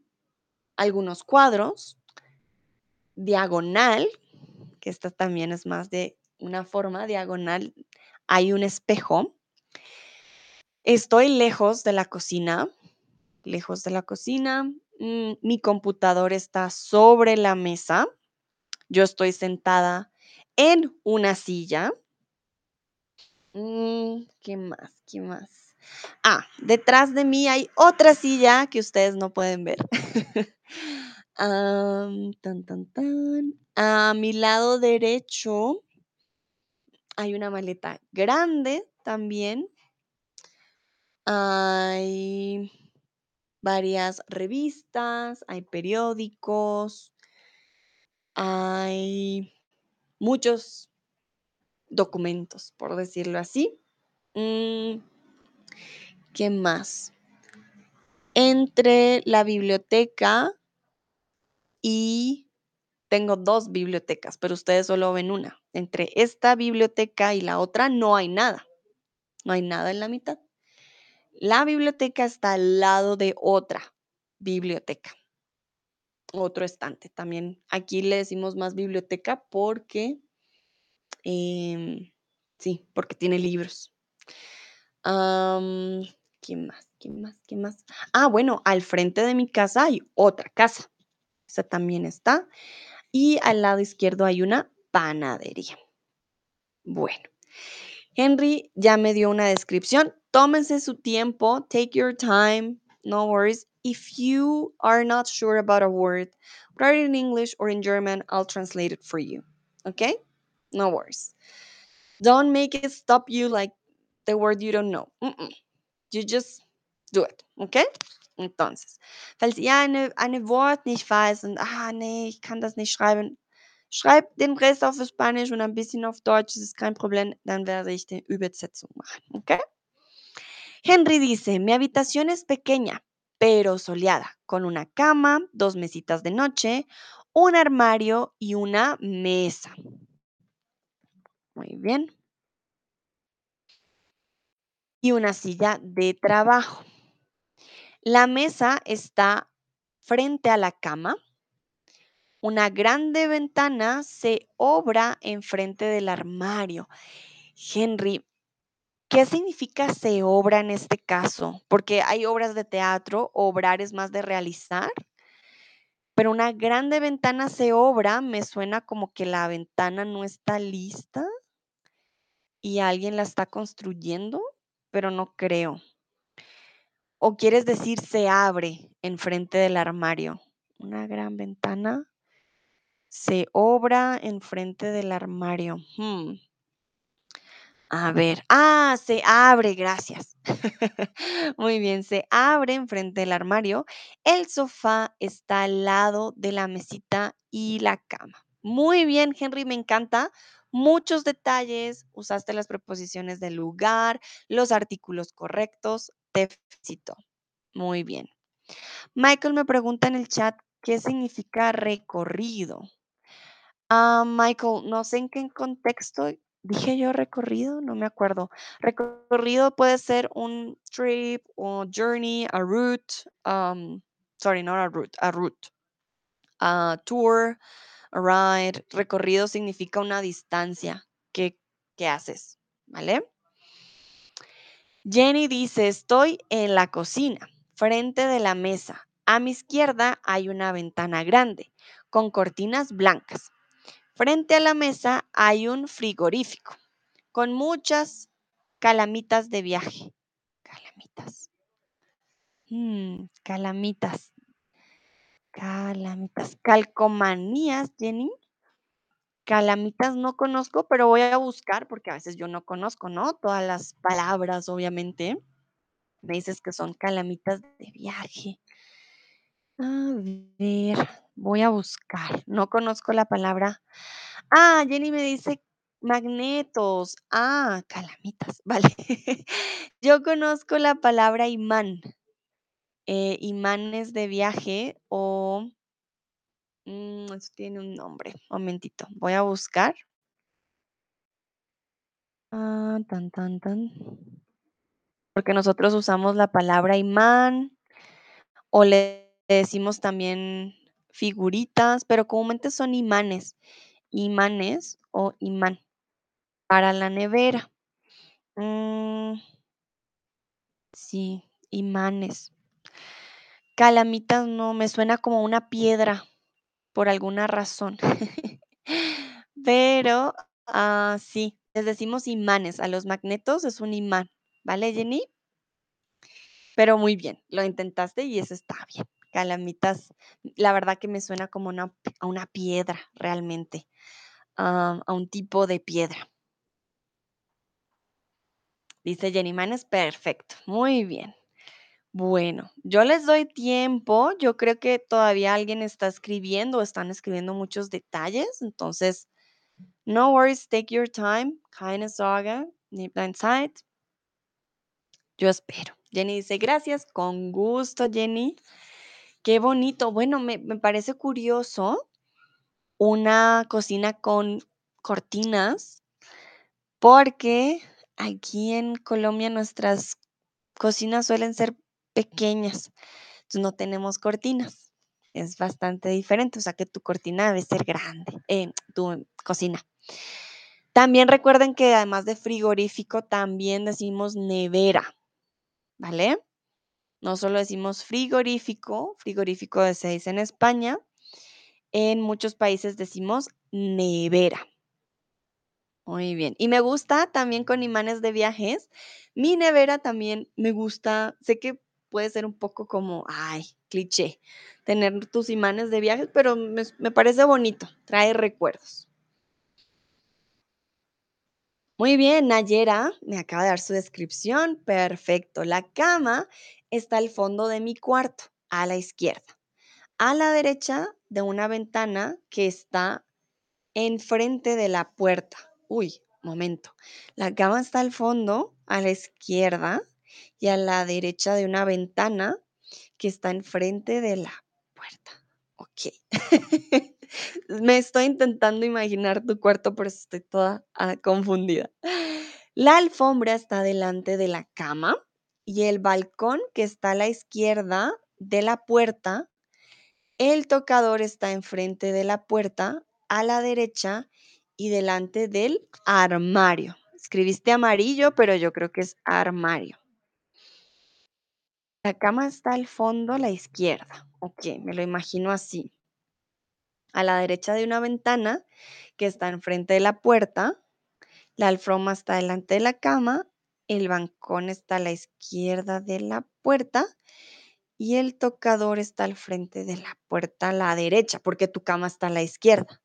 algunos cuadros. Diagonal, que esta también es más de una forma diagonal, hay un espejo. Estoy lejos de la cocina, lejos de la cocina. Mm, mi computador está sobre la mesa. Yo estoy sentada en una silla. Mm, ¿Qué más? ¿Qué más? Ah, detrás de mí hay otra silla que ustedes no pueden ver. A mi lado derecho hay una maleta grande también. Hay varias revistas, hay periódicos, hay muchos documentos, por decirlo así. Mm, ¿Qué más? Entre la biblioteca y tengo dos bibliotecas, pero ustedes solo ven una. Entre esta biblioteca y la otra no hay nada. No hay nada en la mitad. La biblioteca está al lado de otra biblioteca, otro estante. También aquí le decimos más biblioteca porque, em, sí, porque tiene libros. ¿Qué más? ¿Qué más? ¿Qué más? Ah, bueno, al frente de mi casa hay otra casa. Esa también está. Y al lado izquierdo hay una panadería. Bueno, Henry ya me dio una descripción. Tómense su tiempo. Take your time. No worries. If you are not sure about a word, write it in English or in German. I'll translate it for you. Okay? No worries. Don't make it stop you like the word you don't know. You just do it. Okay? Entonces, falls ihr eine, eine Wort nicht weiß und, ah, nee, ich kann das nicht schreiben, schreibt den Rest auf Spanisch und ein bisschen auf Deutsch, das ist kein Problem, dann werde ich die Übersetzung machen, ¿ok? Henry dice, mi habitación es pequeña, pero soleada, con una cama, dos mesitas de noche, un armario y una mesa. Muy bien. Y una silla de trabajo. La mesa está frente a la cama. Una grande ventana se obra enfrente del armario. Henry, ¿qué significa se obra en este caso? Porque hay obras de teatro, obrar es más de realizar, pero una grande ventana se obra, me suena como que la ventana no está lista y alguien la está construyendo, pero no creo. ¿O quieres decir se abre enfrente del armario? Una gran ventana se obra enfrente del armario. Hmm. A ver, ah, se abre, gracias. Muy bien, se abre enfrente del armario. El sofá está al lado de la mesita y la cama. Muy bien, Henry, me encanta. Muchos detalles, usaste las preposiciones del lugar, los artículos correctos. Te. Muy bien. Michael me pregunta en el chat qué significa recorrido. Ah, Michael, no sé en qué contexto dije yo recorrido, no me acuerdo. Recorrido puede ser un trip o journey, a route, um, sorry, not a route, a route, a tour, a ride. Recorrido significa una distancia que, ¿qué haces? ¿Vale? Jenny dice, estoy en la cocina, frente de la mesa. A mi izquierda hay una ventana grande con cortinas blancas. Frente a la mesa hay un frigorífico con muchas calamitas de viaje. Calamitas. Mm, calamitas. Calamitas. Calcomanías, Jenny. Calamitas no conozco, pero voy a buscar porque a veces yo no conozco, ¿no? Todas las palabras, obviamente. Me dices que son calamitas de viaje. A ver, voy a buscar. No conozco la palabra. Ah, Jenny me dice magnetos. Ah, calamitas. Vale. Yo conozco la palabra imán. eh, imanes de viaje o... mm, eso tiene un nombre. Momentito. Voy a buscar. Ah, tan, tan, tan. Porque nosotros usamos la palabra imán o le decimos también figuritas, pero comúnmente son imanes. Imanes o imán para la nevera. Mm, sí, imanes. Calamitas no, me suena como una piedra por alguna razón. Pero, ah, sí, les decimos imanes. A los magnetos es un imán, ¿vale, Jenny? Pero muy bien, lo intentaste y eso está bien. Calamitas, la verdad que me suena como una, a una piedra realmente, ah, a un tipo de piedra. Dice Jenny Manes, perfecto, muy bien. Bueno, yo les doy tiempo. Yo creo que todavía alguien está escribiendo, están escribiendo muchos detalles. Entonces, no worries, take your time. Keine Sorge, nimm dein Zeit. Yo espero. Jenny dice, gracias, con gusto, Jenny. Qué bonito. Bueno, me, me parece curioso una cocina con cortinas, porque aquí en Colombia nuestras cocinas suelen ser pequeñas, entonces no tenemos cortinas. Es bastante diferente, o sea que tu cortina debe ser grande, eh, tu cocina. También recuerden que además de frigorífico, también decimos nevera, ¿vale? No solo decimos frigorífico, frigorífico se dice en España, en muchos países decimos nevera. Muy bien. Y me gusta también con imanes de viajes. Mi nevera también me gusta. Sé que puede ser un poco como, ay, cliché, tener tus imanes de viajes, pero me, parece bonito. Trae recuerdos. Muy bien, Nayera me acaba de dar su descripción. Perfecto. La cama está al fondo de mi cuarto, a la izquierda. A la derecha de una ventana que está enfrente de la puerta. Uy, momento. La cama está al fondo, a la izquierda, y a la derecha de una ventana que está enfrente de la puerta. Ok. Me estoy intentando imaginar tu cuarto, pero estoy toda ah, confundida. La alfombra está delante de la cama y el balcón que está a la izquierda de la puerta. El tocador está enfrente de la puerta, a la derecha y delante del armario. Escribiste amarillo, pero yo creo que es armario. La cama está al fondo a la izquierda. Ok, me lo imagino así. A la derecha de una ventana que está enfrente de la puerta. La alfombra está delante de la cama. El balcón está a la izquierda de la puerta. Y el tocador está al frente de la puerta a la derecha, porque tu cama está a la izquierda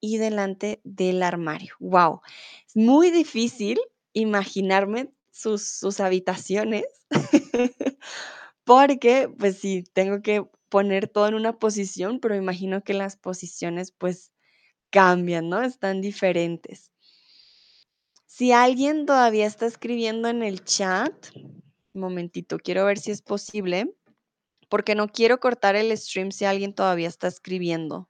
y delante del armario. ¡Wow! Es muy difícil imaginarme sus, habitaciones porque, pues sí, tengo que poner todo en una posición, pero imagino que las posiciones pues cambian, ¿no? Están diferentes. Si alguien todavía está escribiendo en el chat, un momentito, quiero ver si es posible, porque no quiero cortar el stream si alguien todavía está escribiendo.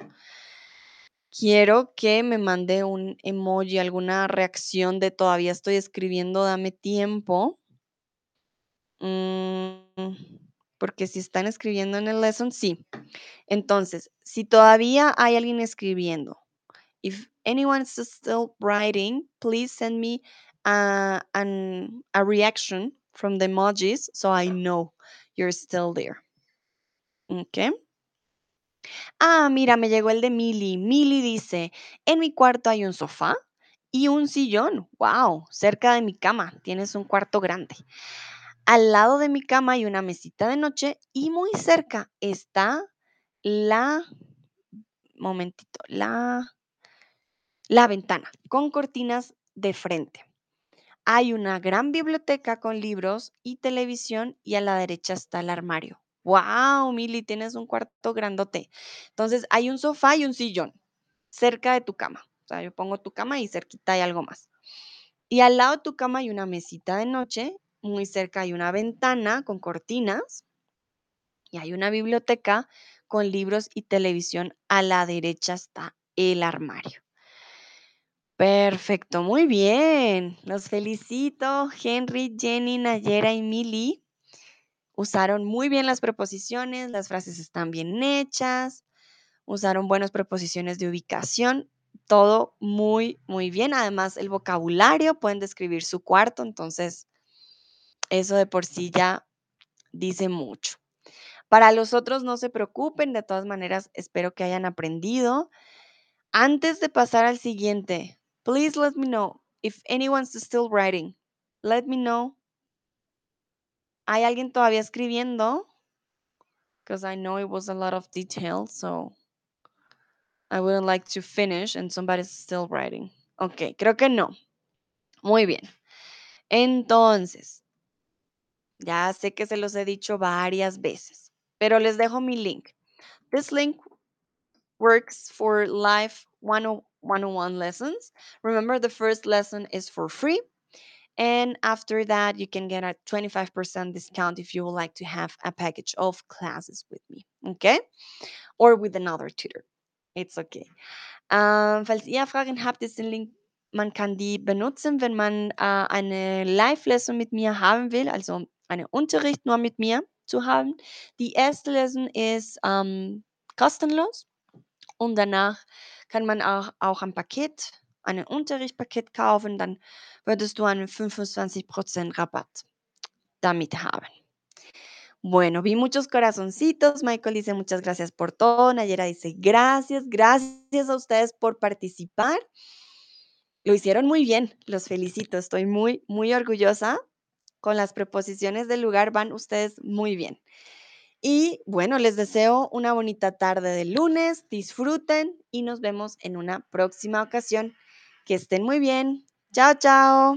Quiero que me mande un emoji, alguna reacción de todavía estoy escribiendo, dame tiempo. Mm, porque si están escribiendo en el lesson, sí. Entonces, si todavía hay alguien escribiendo If anyone's still writing, please send me uh, an, a reaction from the emojis so I know you're still there. Okay. Ah, mira, me llegó el de Mili. Mili dice, en mi cuarto hay un sofá y un sillón. Wow, cerca de mi cama. Tienes un cuarto grande. Al lado de mi cama hay una mesita de noche y muy cerca está la, momentito, la, la ventana con cortinas de frente. Hay una gran biblioteca con libros y televisión y a la derecha está el armario. Wow, Mili, tienes un cuarto grandote. Entonces, hay un sofá y un sillón cerca de tu cama. O sea, yo pongo tu cama y cerquita hay algo más. Y al lado de tu cama hay una mesita de noche, muy cerca hay una ventana con cortinas y hay una biblioteca con libros y televisión. A la derecha está el armario. Perfecto, muy bien. Los felicito, Henry, Jenny, Nayera y Mili. Usaron muy bien las preposiciones, las frases están bien hechas, usaron buenas preposiciones de ubicación, todo muy, muy bien. Además, el vocabulario, pueden describir su cuarto, entonces eso de por sí ya dice mucho. Para los otros, no se preocupen, de todas maneras, espero que hayan aprendido. Antes de pasar al siguiente, please let me know if anyone's still writing. Let me know. ¿Hay alguien todavía escribiendo? Because I know it was a lot of detail, so I wouldn't like to finish and somebody's still writing. Ok, creo que no. Muy bien. Entonces, ya sé que se los he dicho varias veces, pero les dejo mi link. This link works for live 101 lessons. Remember, the first lesson is for free. And after that, you can get a 25% discount if you would like to have a package of classes with me. Okay? Or with another tutor. It's okay. Ähm, falls ihr Fragen habt, ist den Link, man kann die benutzen, wenn man äh, eine Live-Lesson mit mir haben will, also einen Unterricht nur mit mir zu haben. Die erste Lesson ist ähm, kostenlos und danach kann man auch, auch ein Paket, ein Unterrichtspaket kaufen, dann würdest du einen 25% Rabatt damit haben. Bueno, vi muchos corazoncitos. Michael dice muchas gracias por todo. Nayera dice gracias, gracias a ustedes por participar. Lo hicieron muy bien, los felicito. Estoy muy, muy orgullosa. Con las preposiciones del lugar van ustedes muy bien. Y bueno, les deseo una bonita tarde de lunes. Disfruten y nos vemos en una próxima ocasión. Que estén muy bien. Chao, chao.